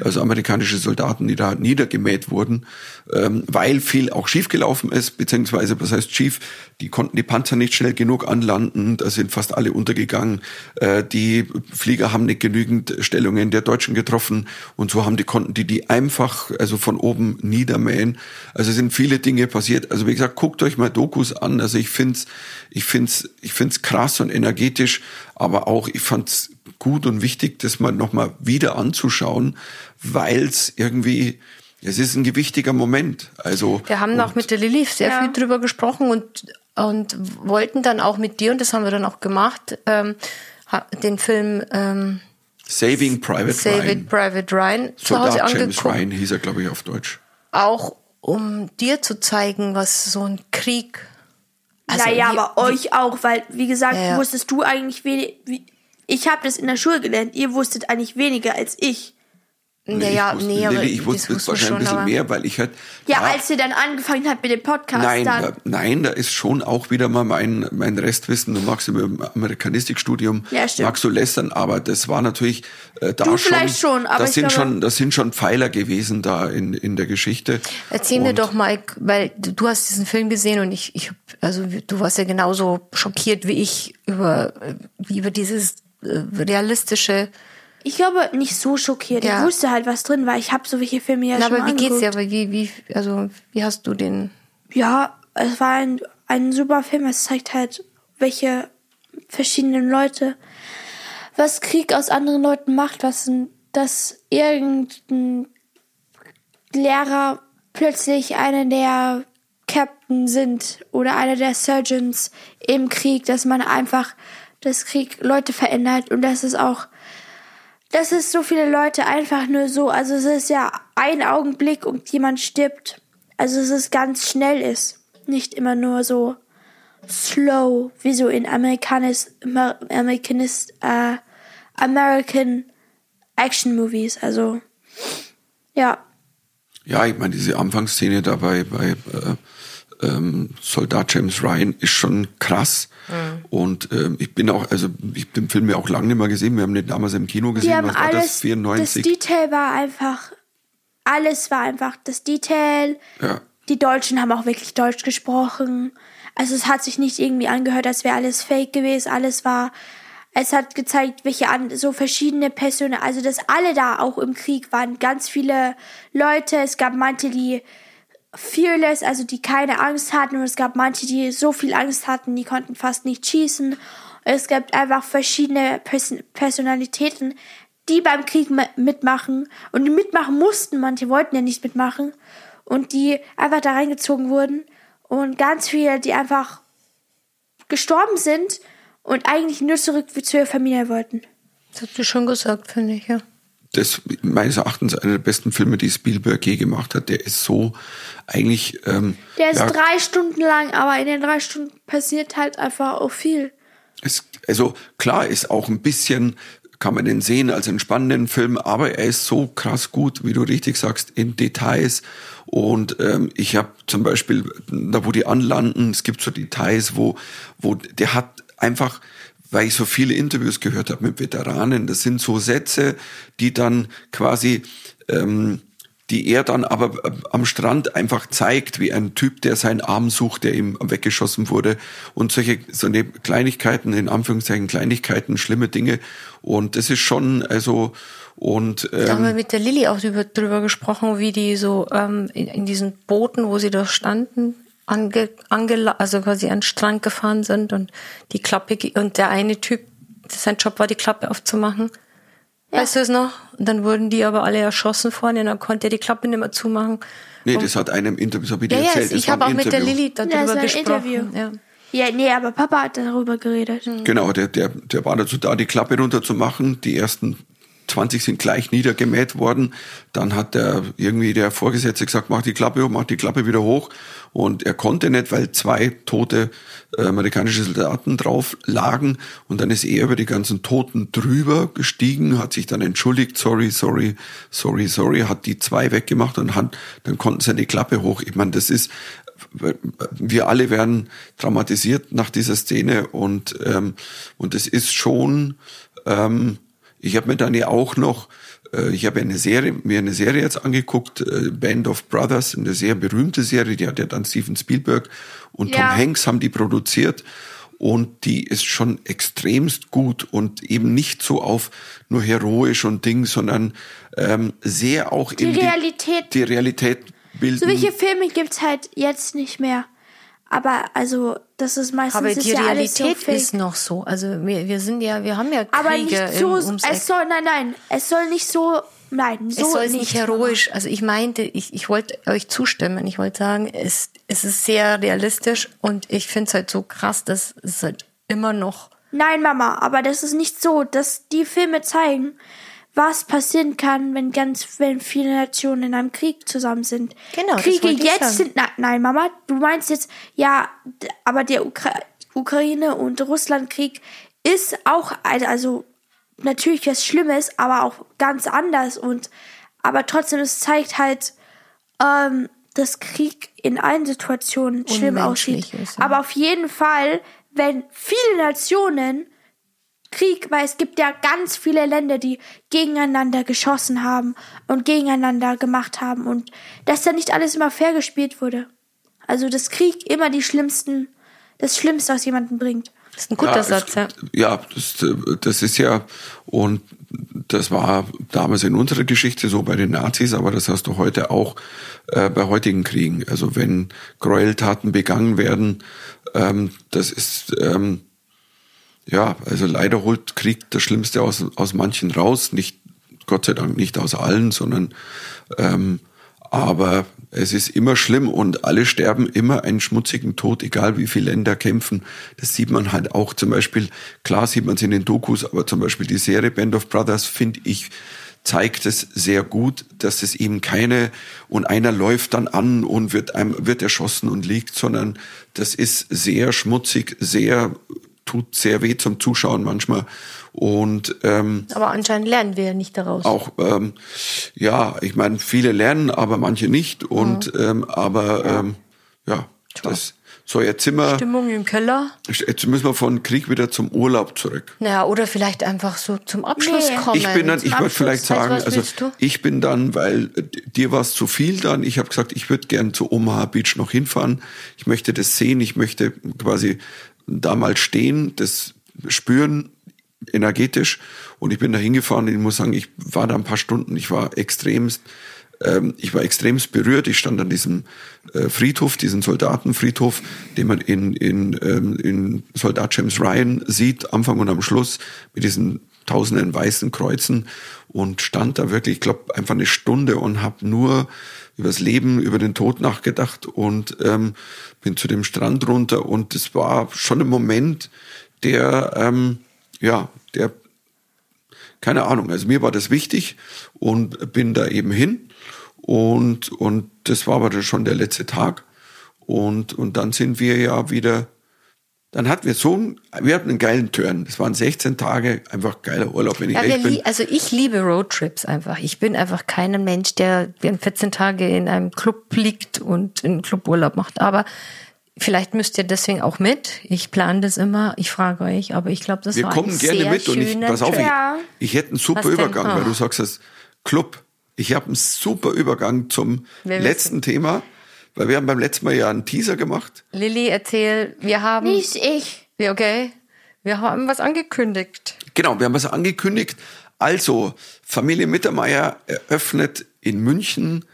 also amerikanische Soldaten, die da niedergemäht wurden, ähm, weil viel auch schiefgelaufen ist, beziehungsweise was heißt schief, die konnten die Panzer nicht schnell genug anlanden, da sind fast alle untergegangen. Äh, die Flieger haben nicht genügend Stellungen der Deutschen getroffen und so haben die konnten die die einfach also von oben niedermähen. Also sind viele Dinge passiert. Also wie gesagt, guckt euch mal Dokus an. Also ich find's, ich find's, ich find's krass und energetisch, aber auch ich fand's gut und wichtig, das mal nochmal wieder anzuschauen, weil's irgendwie es ist ein gewichtiger Moment. Also Wir haben auch mit der Lilly sehr Ja. viel drüber gesprochen und, und wollten dann auch mit dir, und das haben wir dann auch gemacht, ähm, den Film ähm, Saving Private Save Ryan. It Private Ryan zu Hause Soldat James. Ryan hieß er, glaube ich, auf Deutsch. Auch um dir zu zeigen, was so ein Krieg. Also naja, wie- aber euch auch, weil, wie gesagt, Ja, ja. wusstest du eigentlich wenig. Wie, ich habe das in der Schule gelernt. Ihr wusstet eigentlich weniger als ich. Ja, ja, ich wusste, nee, nee, ich das wusste wahrscheinlich schon, ein bisschen mehr, weil ich halt Ja, da- als ihr dann angefangen habt mit dem Podcast, Nein, da, nein, da ist schon auch wieder mal mein, mein Restwissen. Du magst im Amerikanistikstudium, Ja, stimmt. magst du lästern, aber das war natürlich äh, da Du schon. vielleicht schon, aber das sind glaube- schon, das sind schon Pfeiler gewesen da in, in der Geschichte. Erzähl mir Und- doch mal, weil du hast diesen Film gesehen und ich, ich, also du warst ja genauso schockiert wie ich über, wie über dieses äh, realistische. Ich glaube, nicht so schockiert. Ja. Ich wusste halt, was drin war. Ich habe so welche Filme ja Na, schon aber wie geht's angeguckt. dir? Aber wie, wie, also wie hast du den? Ja, es war ein, ein super Film. Es zeigt halt, welche verschiedenen Leute, was Krieg aus anderen Leuten macht, was dass irgendein Lehrer plötzlich einer der Captain sind oder einer der Surgeons im Krieg, dass man einfach das Krieg Leute verändert und dass es auch dass es so viele Leute einfach nur so, also es ist ja ein Augenblick und jemand stirbt. Also es ist ganz schnell ist. Nicht immer nur so slow, wie so in Amerikanis, Amer- Amerikanis, äh, American Action Movies. Also, ja. Ja, ich meine, diese Anfangsszene da bei, bei äh, ähm, Soldat James Ryan ist schon krass. Mhm. Und ähm, ich bin auch, also ich hab den Film ja auch lange nicht mehr gesehen. Wir haben den damals im Kino gesehen. Was war alles, das? 94? das Detail war einfach, alles war einfach das Detail. ja. Die Deutschen haben auch wirklich Deutsch gesprochen. Also es hat sich nicht irgendwie angehört, als wäre alles fake gewesen. Alles war, es hat gezeigt, welche an, so verschiedene Personen, also dass alle da auch im Krieg waren, ganz viele Leute. Es gab manche, die fearless, also die keine Angst hatten und es gab manche, die so viel Angst hatten, die konnten fast nicht schießen. Es gab einfach verschiedene Person Personalitäten, die beim Krieg mi- mitmachen und die mitmachen mussten. Manche wollten ja nicht mitmachen und die einfach da reingezogen wurden und ganz viele, die einfach gestorben sind und eigentlich nur zurück zu ihrer Familie wollten. Das hast du schon gesagt, finde ich, ja. Das meines Erachtens einer der besten Filme, die Spielberg je gemacht hat. Der ist so eigentlich. Ähm, Der ist ja, drei Stunden lang, aber in den drei Stunden passiert halt einfach auch viel. Es, also klar ist auch ein bisschen, kann man den sehen als einen spannenden Film, aber er ist so krass gut, wie du richtig sagst, in Details. Und ähm, ich habe zum Beispiel, da wo die anlanden, es gibt so Details, wo, wo der hat einfach, weil ich so viele Interviews gehört habe mit Veteranen, das sind so Sätze, die dann quasi ähm, die er dann aber äh, am Strand einfach zeigt, wie ein Typ, der seinen Arm sucht, der ihm weggeschossen wurde. Und solche so eine Kleinigkeiten, in Anführungszeichen Kleinigkeiten, schlimme Dinge. Und das ist schon also und Da haben wir ähm, mit der Lilly auch drüber, drüber gesprochen, wie die so ähm, in, in diesen Booten, wo sie da standen, ange, ange, also quasi an den Strand gefahren sind und die Klappe und der eine Typ, sein Job war, die Klappe aufzumachen. Weißt du es noch? Und dann wurden die aber alle erschossen vorne und dann konnte er die Klappe nicht mehr zumachen. nee, das hat einem Interview, das habe ich dir Ja, ja, erzählt, das ich habe auch mit der. Lilly das darüber ein gesprochen. Interview. Ja. Ja, nee, aber Papa hat darüber geredet. Genau, der, der, der war dazu da, die Klappe runterzumachen. Die ersten 20 sind gleich niedergemäht worden. Dann hat der irgendwie der Vorgesetzte gesagt, mach die Klappe hoch, mach die Klappe wieder hoch. Und er konnte nicht, weil zwei tote äh, amerikanische Soldaten drauf lagen. Und dann ist er über die ganzen Toten drüber gestiegen, hat sich dann entschuldigt, sorry, sorry, sorry, sorry, hat die zwei weggemacht und hat, dann konnten sie die Klappe hoch. Ich meine, das ist, wir alle werden traumatisiert nach dieser Szene und ähm, und es ist schon ähm, ich habe mir dann ja auch noch äh, ich habe eine Serie mir eine Serie jetzt angeguckt äh, Band of Brothers eine sehr berühmte Serie die hat ja dann Steven Spielberg und Tom Ja. Hanks haben die produziert und die ist schon extremst gut und eben nicht so auf nur heroisch und Ding, sondern ähm, sehr auch Die Realität. die, die Realität bilden. So welche Filme gibt's halt jetzt nicht mehr. Aber also, das ist meistens Aber ist die ja Realität so ist noch so. Also wir, wir sind ja, wir haben ja Kriege aber nicht so, im, es soll, nein, nein, es soll nicht so, nein, so es soll nicht, nicht heroisch. Also ich meinte, ich, ich wollte euch zustimmen. Ich wollte sagen, es, es ist sehr realistisch und ich finde es halt so krass, dass es halt immer noch. Nein, Mama, aber das ist nicht so, dass die Filme zeigen, was passieren kann, wenn ganz, wenn viele Nationen in einem Krieg zusammen sind. Genau, Kriege jetzt sind, na, nein, Mama, du meinst jetzt, ja, aber der Ukra Ukraine- und Russlandkrieg ist auch, also, natürlich was Schlimmes, aber auch ganz anders und aber trotzdem, es zeigt halt, ähm, dass Krieg in allen Situationen schlimm aussieht. ist, ja. Aber auf jeden Fall, wenn viele Nationen Krieg, weil es gibt ja ganz viele Länder, die gegeneinander geschossen haben und gegeneinander gemacht haben und dass da nicht alles immer fair gespielt wurde. Also, dass Krieg immer die schlimmsten, das Schlimmste aus jemandem bringt. Das ist ein guter es- Satz, ja. Ja, das, das ist ja, und das war damals in unserer Geschichte so bei den Nazis, aber das hast du heute auch äh, bei heutigen Kriegen. Also wenn Gräueltaten begangen werden, ähm, das ist, ähm, ja, also leider holt Krieg das Schlimmste aus, aus manchen raus, nicht, Gott sei Dank nicht aus allen, sondern, ähm, aber es ist immer schlimm und alle sterben immer einen schmutzigen Tod, egal wie viele Länder kämpfen. Das sieht man halt auch zum Beispiel, klar sieht man es in den Dokus, aber zum Beispiel die Serie Band of Brothers finde ich zeigt es sehr gut, dass es eben keine und einer läuft dann an und wird einem wird erschossen und liegt, sondern das ist sehr schmutzig, sehr tut sehr weh zum Zuschauen manchmal und ähm, Aber anscheinend lernen wir ja nicht daraus. auch ähm, ja, ich meine viele lernen, aber manche nicht und ähm, aber ähm, ja, das so jetzt sind wir Stimmung im Keller. jetzt müssen wir von Krieg wieder zum Urlaub zurück. Naja, oder vielleicht einfach so zum Abschluss Nee. kommen. Ich bin dann, ich würde vielleicht sagen, also ich bin dann, weil äh, dir war es zu viel dann. Ich habe gesagt, ich würde gern zu Omaha Beach noch hinfahren. Ich möchte das sehen. Ich möchte quasi da mal stehen, das spüren energetisch. Und ich bin da hingefahren. Ich muss sagen, ich war da ein paar Stunden. Ich war extremst ähm, ich war extremst berührt. Ich stand an diesem äh, Friedhof, diesen Soldatenfriedhof, den man in, in, ähm, in Soldat James Ryan sieht, Anfang und am Schluss, mit diesen tausenden weißen Kreuzen und stand da wirklich, ich glaube, einfach eine Stunde und habe nur übers Leben, über den Tod nachgedacht und ähm, bin zu dem Strand runter und es war schon ein Moment, der, ähm, ja, der keine Ahnung, also mir war das wichtig und bin da eben hin und, und das war aber schon der letzte Tag und, und dann sind wir ja wieder, dann hatten wir so, einen- wir hatten einen geilen Turn, das waren 16 Tage, einfach geiler Urlaub, wenn ich Ja, ehrlich bin. also ich liebe Roadtrips einfach. Ich bin einfach kein Mensch, der während 14 Tage in einem Club liegt und einen Cluburlaub macht. Aber vielleicht müsst ihr deswegen auch mit. Ich plane das immer. Ich frage euch, aber ich glaube, das Wir war kommen ein gerne sehr mit und ich, pass auf, ich, ich hätte einen super Was? Übergang, weil Ah. du sagst das Club. Ich habe einen super Übergang zum Wer letzten Thema, weil wir haben beim letzten Mal ja einen Teaser gemacht. Lilly, erzähl, wir haben, Nicht ich. Ja, okay, wir haben was angekündigt. Genau, wir haben es angekündigt. Also, Familie Mittermeier eröffnet in München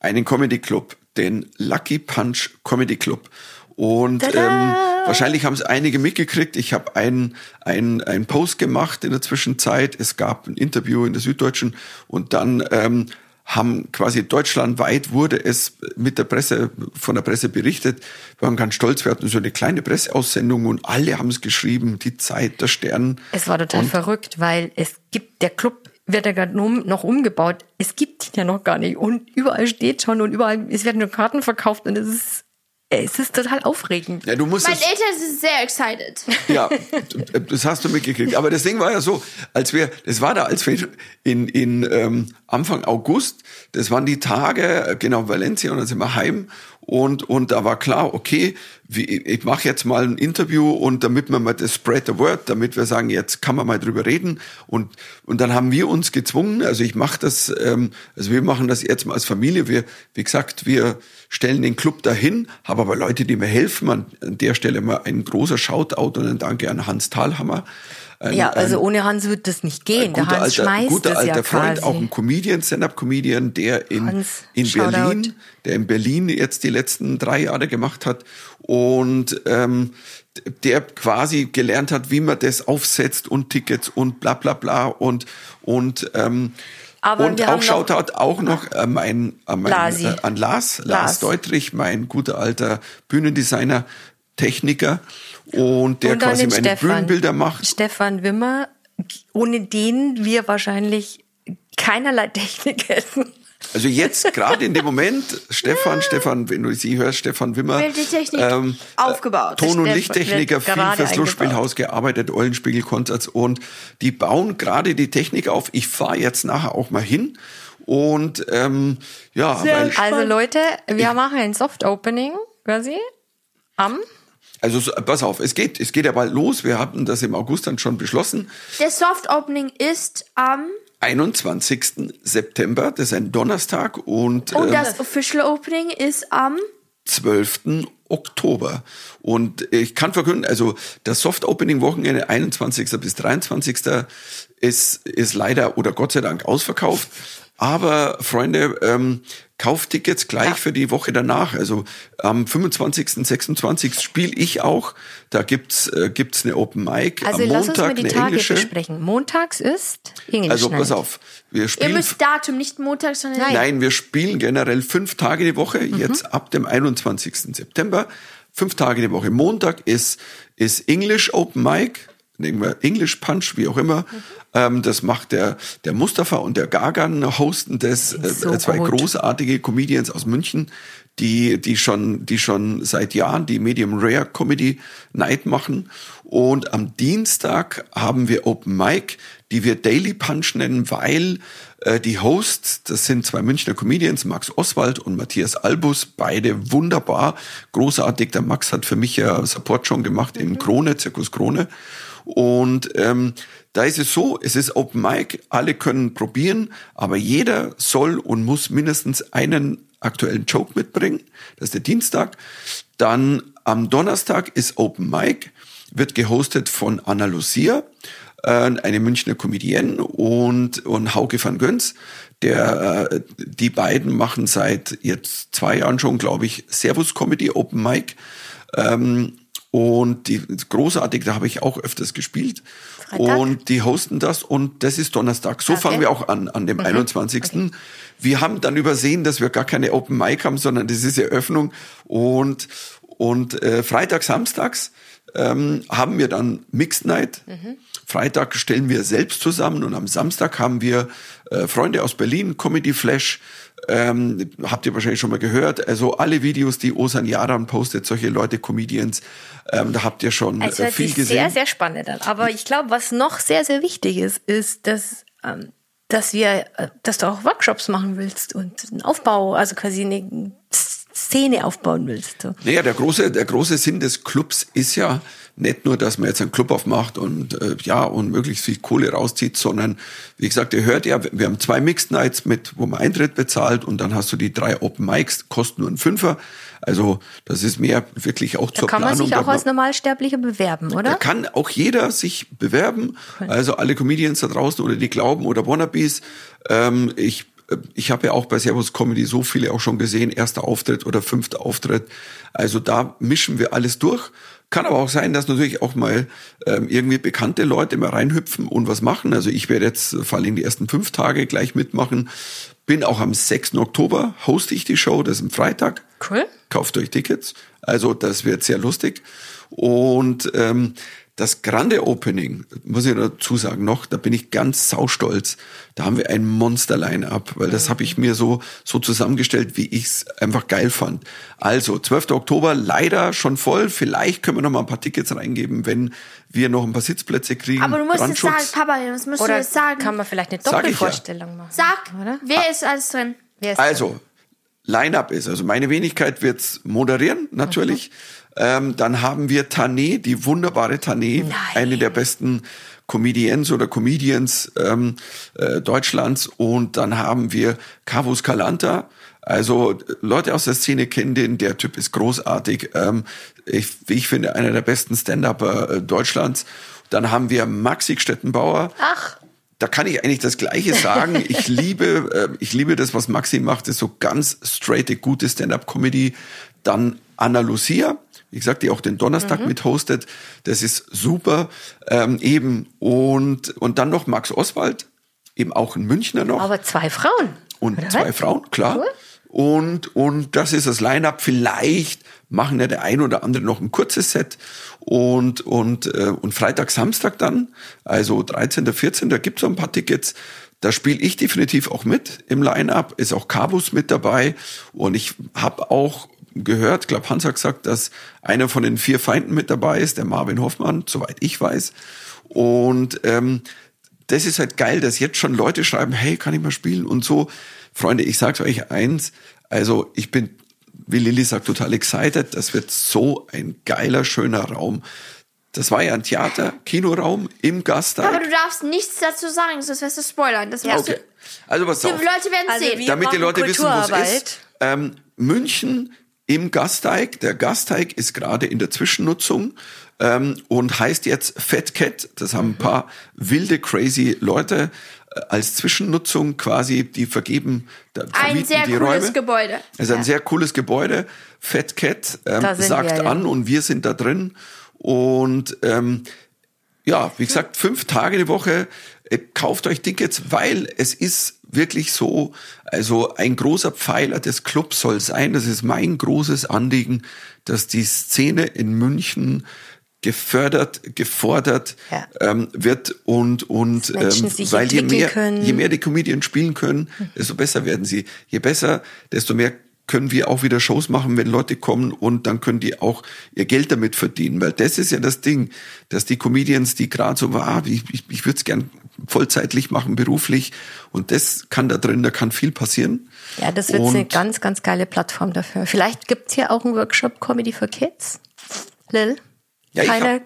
einen Comedy Club, den Lucky Punch Comedy Club. Und ähm, wahrscheinlich haben es einige mitgekriegt. Ich habe einen ein, ein Post gemacht in der Zwischenzeit. Es gab ein Interview in der Süddeutschen und dann ähm, haben quasi deutschlandweit wurde es mit der Presse, von der Presse berichtet. Wir waren ganz stolz, wir hatten so eine kleine Presseaussendung und alle haben es geschrieben, die Zeit, der Stern. Es war total Und- verrückt, weil es gibt, der Club wird ja gerade noch umgebaut. Es gibt ihn ja noch gar nicht. Und überall steht schon und überall, es werden nur Karten verkauft und es ist, es ist total aufregend. Ja, du musst Meine Eltern sind sehr excited. ja, das hast du mitgekriegt. Aber das Ding war ja so, als wir, das war da, als wir in, in ähm, Anfang August, das waren die Tage, äh, genau, Valencia, und dann sind wir heim und, und da war klar, okay, wie, ich mache jetzt mal ein Interview und damit wir mal das Spread the Word, damit wir sagen, jetzt kann man mal drüber reden. Und, und dann haben wir uns gezwungen, also ich mache das, ähm, also wir machen das jetzt mal als Familie, wir, wie gesagt, wir stellen den Club dahin, haben aber Leute, die mir helfen, an, an der Stelle mal ein großer Shoutout und ein Danke an Hans Thalhammer. Ein, Ja, also ein, ohne Hans wird das nicht gehen. Der guter Hans alter, schmeißt guter es alter ja Freund, quasi. auch ein Comedian, Stand-up-Comedian, der in, Hans, in. Berlin, der in Berlin jetzt die letzten drei Jahre gemacht hat und ähm, der quasi gelernt hat, wie man das aufsetzt und Tickets und bla bla bla und und ähm, Aber und auch Shoutout auch noch an, mein, an, mein, äh, an Lars, Lars, Lars. Deutrich, mein guter alter Bühnendesigner, Techniker und der und dann quasi meine Stefan. Bühnenbilder macht. Stefan Wimmer, ohne den wir wahrscheinlich keinerlei Technik hätten. Also jetzt gerade in dem Moment, Stefan, Stefan, wenn du sie hörst, Stefan Wimmer, ähm, aufgebaut. Ton- und Stefan Lichttechniker, viel fürs Lustspielhaus gearbeitet, Eulenspiegel, Konzerts und die bauen gerade die Technik auf. Ich fahre jetzt nachher auch mal hin Und ähm, ja, weil, Also Leute, wir machen ein Soft Opening quasi am also so, pass auf, es geht, es geht ja bald los. Wir hatten das im August dann schon beschlossen. Der Soft Opening ist am 21. September, das ist ein Donnerstag und und das Official Opening ist am 12. Oktober. Und ich kann verkünden, also das Soft Opening Wochenende 21. bis 23. ist, ist leider oder Gott sei Dank ausverkauft. Aber Freunde, ähm, kauft Tickets gleich für die Woche danach. Also am 25., 26. spiele ich auch. Da gibt's äh, gibt's eine Open Mic. Also am lass uns mal die Tage englische. besprechen. Montags ist English Also pass auf, wir Ihr spielen müsst Datum, nicht Montag, sondern Nein. Nein, wir spielen generell fünf Tage die Woche, Mhm. jetzt ab dem 21. September. Fünf Tage die Woche. Montag ist, ist English Open Mic, nehmen wir English Punch, wie auch immer. Mhm. Ähm, das macht der, der Mustafa und der Gagan hosten das, äh, so zwei gut. großartige Comedians aus München, die, die schon, die schon seit Jahren die Medium Rare Comedy Night machen. Und am Dienstag haben wir Open Mic, die wir Daily Punch nennen, weil äh, die Hosts, das sind zwei Münchner Comedians, Max Oswald und Matthias Albus, beide wunderbar, großartig. Der Max hat für mich ja Support schon gemacht in Krone, Zirkus Krone. Und ähm, da ist es so, es ist Open Mic, alle können probieren, aber jeder soll und muss mindestens einen aktuellen Joke mitbringen. Das ist der Dienstag. Dann am Donnerstag ist Open Mic, wird gehostet von Anna Lucia, äh, eine Münchner Comedienne und, und Hauke van Göns. Der, äh, die beiden machen seit jetzt zwei Jahren schon, glaube ich, Servus Comedy Open Mic. Ähm, und die großartig, da habe ich auch öfters gespielt. Freitag? Und die hosten das und das ist Donnerstag. So Okay. fangen wir auch an, an dem 21. Wir haben dann übersehen, dass wir gar keine Open Mic haben, sondern das ist Eröffnung. Und, und äh, Freitag, Samstags ähm, haben wir dann Mixed Night. Freitag stellen wir selbst zusammen und am Samstag haben wir äh, Freunde aus Berlin, Comedy Flash. Ähm, habt ihr wahrscheinlich schon mal gehört. Also alle Videos, die Osan Yaran postet, solche Leute, Comedians, ähm, da habt ihr schon Es äh, viel gesehen. sehr, sehr spannend an. Aber ich glaube, was noch sehr, sehr wichtig ist, ist, dass, ähm, dass wir, äh, dass du auch Workshops machen willst und einen Aufbau, also quasi eine Szene aufbauen willst. So. Naja, der große, der große Sinn des Clubs ist ja nicht nur, dass man jetzt einen Club aufmacht und äh, ja und möglichst viel Kohle rauszieht, sondern wie gesagt, ihr hört ja, wir haben zwei Mixed Nights mit, wo man Eintritt bezahlt und dann hast du die drei Open Mics, kosten nur einen Fünfer. Also das ist mehr wirklich auch Da zur kann man Planung. sich auch da- als Normalsterblicher bewerben, da oder? kann auch jeder sich bewerben. Also alle Comedians da draußen oder die glauben oder Wannabes. Ähm, ich ich habe ja auch bei Servus Comedy so viele auch schon gesehen, erster Auftritt oder fünfter Auftritt. Also da mischen wir alles durch. Kann aber auch sein, dass natürlich auch mal ähm, irgendwie bekannte Leute mal reinhüpfen und was machen. Also ich werde jetzt vor allem die ersten fünf Tage gleich mitmachen. Bin auch am 6. Oktober, hoste ich die Show, das ist am Freitag. Cool. Kauft euch Tickets. Also das wird sehr lustig. Und ähm, das Grande Opening, muss ich dazu sagen noch, da bin ich ganz saustolz. Da haben wir ein Monster-Line-Up, weil das habe ich mir so, so zusammengestellt, wie ich es einfach geil fand. Also, 12. Oktober leider schon voll. Vielleicht können wir noch mal ein paar Tickets reingeben, wenn wir noch ein paar Sitzplätze kriegen. Aber du musst jetzt sagen. Papa, das musst du Oder jetzt sagen. kann man vielleicht eine ich ja. Doppelvorstellung machen? Sag, oder? wer ist alles drin? Wer ist Also, Line-Up ist, also meine Wenigkeit wird's moderieren, natürlich. Ähm, dann haben wir Tané, die wunderbare Tané, eine der besten Comedians oder Comedians ähm, äh, Deutschlands. Und dann haben wir Cavus Calanta. Also äh, Leute aus der Szene kennen den, der Typ ist großartig. Ähm, ich, ich finde, einer der besten Stand-Upper äh, Deutschlands. Dann haben wir Maxi Stettenbauer. Ach, Da kann ich eigentlich das Gleiche sagen. Ich liebe, äh, ich liebe das, was Maxi macht. Das ist so ganz straight, gute Stand-up-Comedy. Dann Anna Lucia, wie gesagt, die auch den Donnerstag Mhm. mit hostet. Das ist super. Ähm, eben und und dann noch Max Oswald, eben auch ein Münchner noch aber zwei Frauen. und zwei? Frauen, klar. Cool. Und, und das ist das Line-Up. Vielleicht machen ja der ein oder andere noch ein kurzes Set. Und, und, äh, und Freitag, Samstag dann, also 13., 14., da gibt's so ein paar Tickets. Da spiele ich definitiv auch mit im Line-Up. Ist auch Cabus mit dabei. Und ich habe auch gehört, glaube Hans hat gesagt, dass einer von den vier Feinden mit dabei ist, der Marvin Hoffmann, soweit ich weiß. Und ähm, das ist halt geil, dass jetzt schon Leute schreiben, hey, kann ich mal spielen und so. Freunde, ich sag's euch eins, also ich bin, wie Lilly sagt, total excited. Das wird so ein geiler, schöner Raum. Das war ja ein Theater, Kinoraum im Gasteig. Aber du darfst nichts dazu sagen, sonst wirst du spoilern. Das wirst Okay. Also du, die auf. Leute werden Also sehen. damit die Leute wissen, wo es ist. Ähm, München im Gasteig. Der Gasteig ist gerade in der Zwischennutzung ähm, und heißt jetzt Fat Cat. Das haben ein paar wilde, crazy Leute äh, als Zwischennutzung quasi, die vergeben, da Ein sehr die cooles Räume. Gebäude. Es ist ein sehr cooles Gebäude. Fat Cat ähm, sagt wir, ja. an und wir sind da drin. Und ähm, ja, wie gesagt, fünf Tage die Woche. Äh, Kauft euch Tickets, weil es ist wirklich so, also ein großer Pfeiler des Clubs soll sein. Das ist mein großes Anliegen, dass die Szene in München gefördert, gefordert Ja. ähm, wird und und ähm, weil je mehr können. je mehr die Comedians spielen können, desto besser werden sie. Je besser, desto mehr können wir auch wieder Shows machen, wenn Leute kommen und dann können die auch ihr Geld damit verdienen, weil das ist ja das Ding, dass die Comedians, die gerade so war, ah, ich, ich, ich würde es gern vollzeitlich machen, beruflich und das kann da drin, da kann viel passieren. Ja, das wird Und- eine ganz, ganz geile Plattform dafür. Vielleicht gibt's hier auch einen Workshop Comedy for Kids. Lil? Ja, ich Keine, habe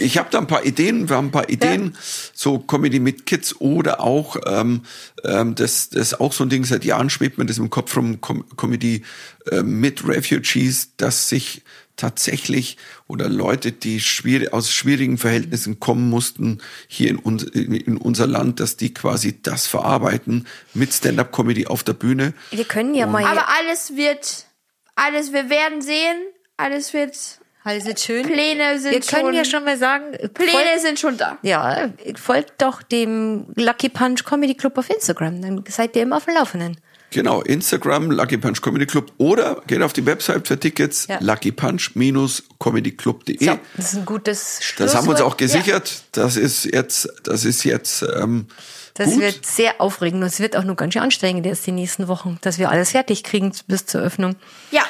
ich hab da ein paar Ideen, wir haben ein paar Ideen, so Comedy mit Kids oder auch, ähm, ähm, das, das ist auch so ein Ding, seit Jahren schwebt mir das im Kopf rum, Com Comedy äh, mit Refugees, dass sich tatsächlich oder Leute, die schwierig, aus schwierigen Verhältnissen kommen mussten, hier in, uns, in, unser Land, dass die quasi das verarbeiten mit Stand-up-Comedy auf der Bühne. wir können ja mal. Aber alles wird, alles, wir werden sehen, alles wird, alles wird schön. Pläne sind wir können schon, ja schon mal sagen, Pläne folgt, sind schon da. ja, folgt doch dem Lucky Punch Comedy Club auf Instagram. Dann seid ihr immer auf dem Laufenden. Genau, Instagram, Lucky Punch Comedy Club oder geht auf die Website für Tickets, Ja. luckypunch-comedyclub.de. So, das ist ein gutes Schlusswort. Das haben wir uns auch gesichert. Das ist jetzt, das ist jetzt ähm, Das gut. wird sehr aufregend und es wird auch nur ganz schön anstrengend jetzt die nächsten Wochen, dass wir alles fertig kriegen bis zur Öffnung. Ja.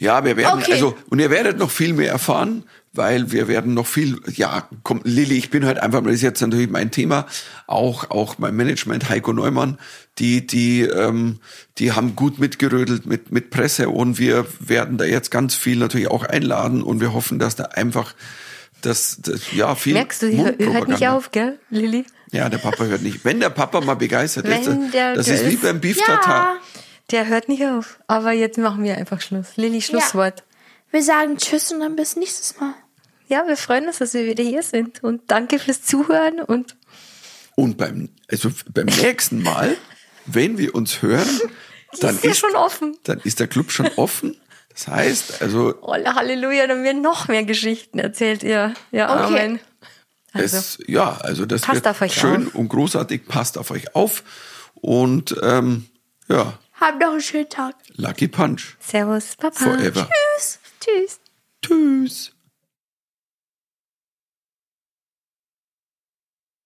Ja, wir werden, Okay. also, und ihr werdet noch viel mehr erfahren, weil wir werden noch viel, ja, komm, Lilly, ich bin halt einfach, das ist jetzt natürlich mein Thema, auch, auch mein Management, Heiko Neumann, die, die, ähm, die haben gut mitgerödelt mit, mit Presse und wir werden da jetzt ganz viel natürlich auch einladen und wir hoffen, dass da einfach, das, das ja, viel Merkst du, die hör- hört nicht auf, gell, Lilly? Ja, der Papa hört nicht. Wenn der Papa mal begeistert Wenn ist, das der ist wie beim Beef Ja. Der hört nicht auf. Aber jetzt machen wir einfach Schluss. Lilly, Schlusswort. Wir sagen Tschüss und dann bis nächstes Mal. Ja. wir freuen uns, dass wir wieder hier sind. Und danke fürs Zuhören und Und beim, also beim nächsten Mal, wenn wir uns hören, dann ist ja schon offen. dann ist der Club schon offen. Das heißt, also Oh, Halleluja, dann werden noch mehr Geschichten erzählt ihr. Ja, Okay. Amen. Also, es, ja, also das Passt wird auf euch schön auf. und großartig. Passt auf euch auf und ähm, ja, Habt noch einen schönen Tag. Lucky Punch Servus, Papa. forever. Tschüss. Tschüss. Tschüss.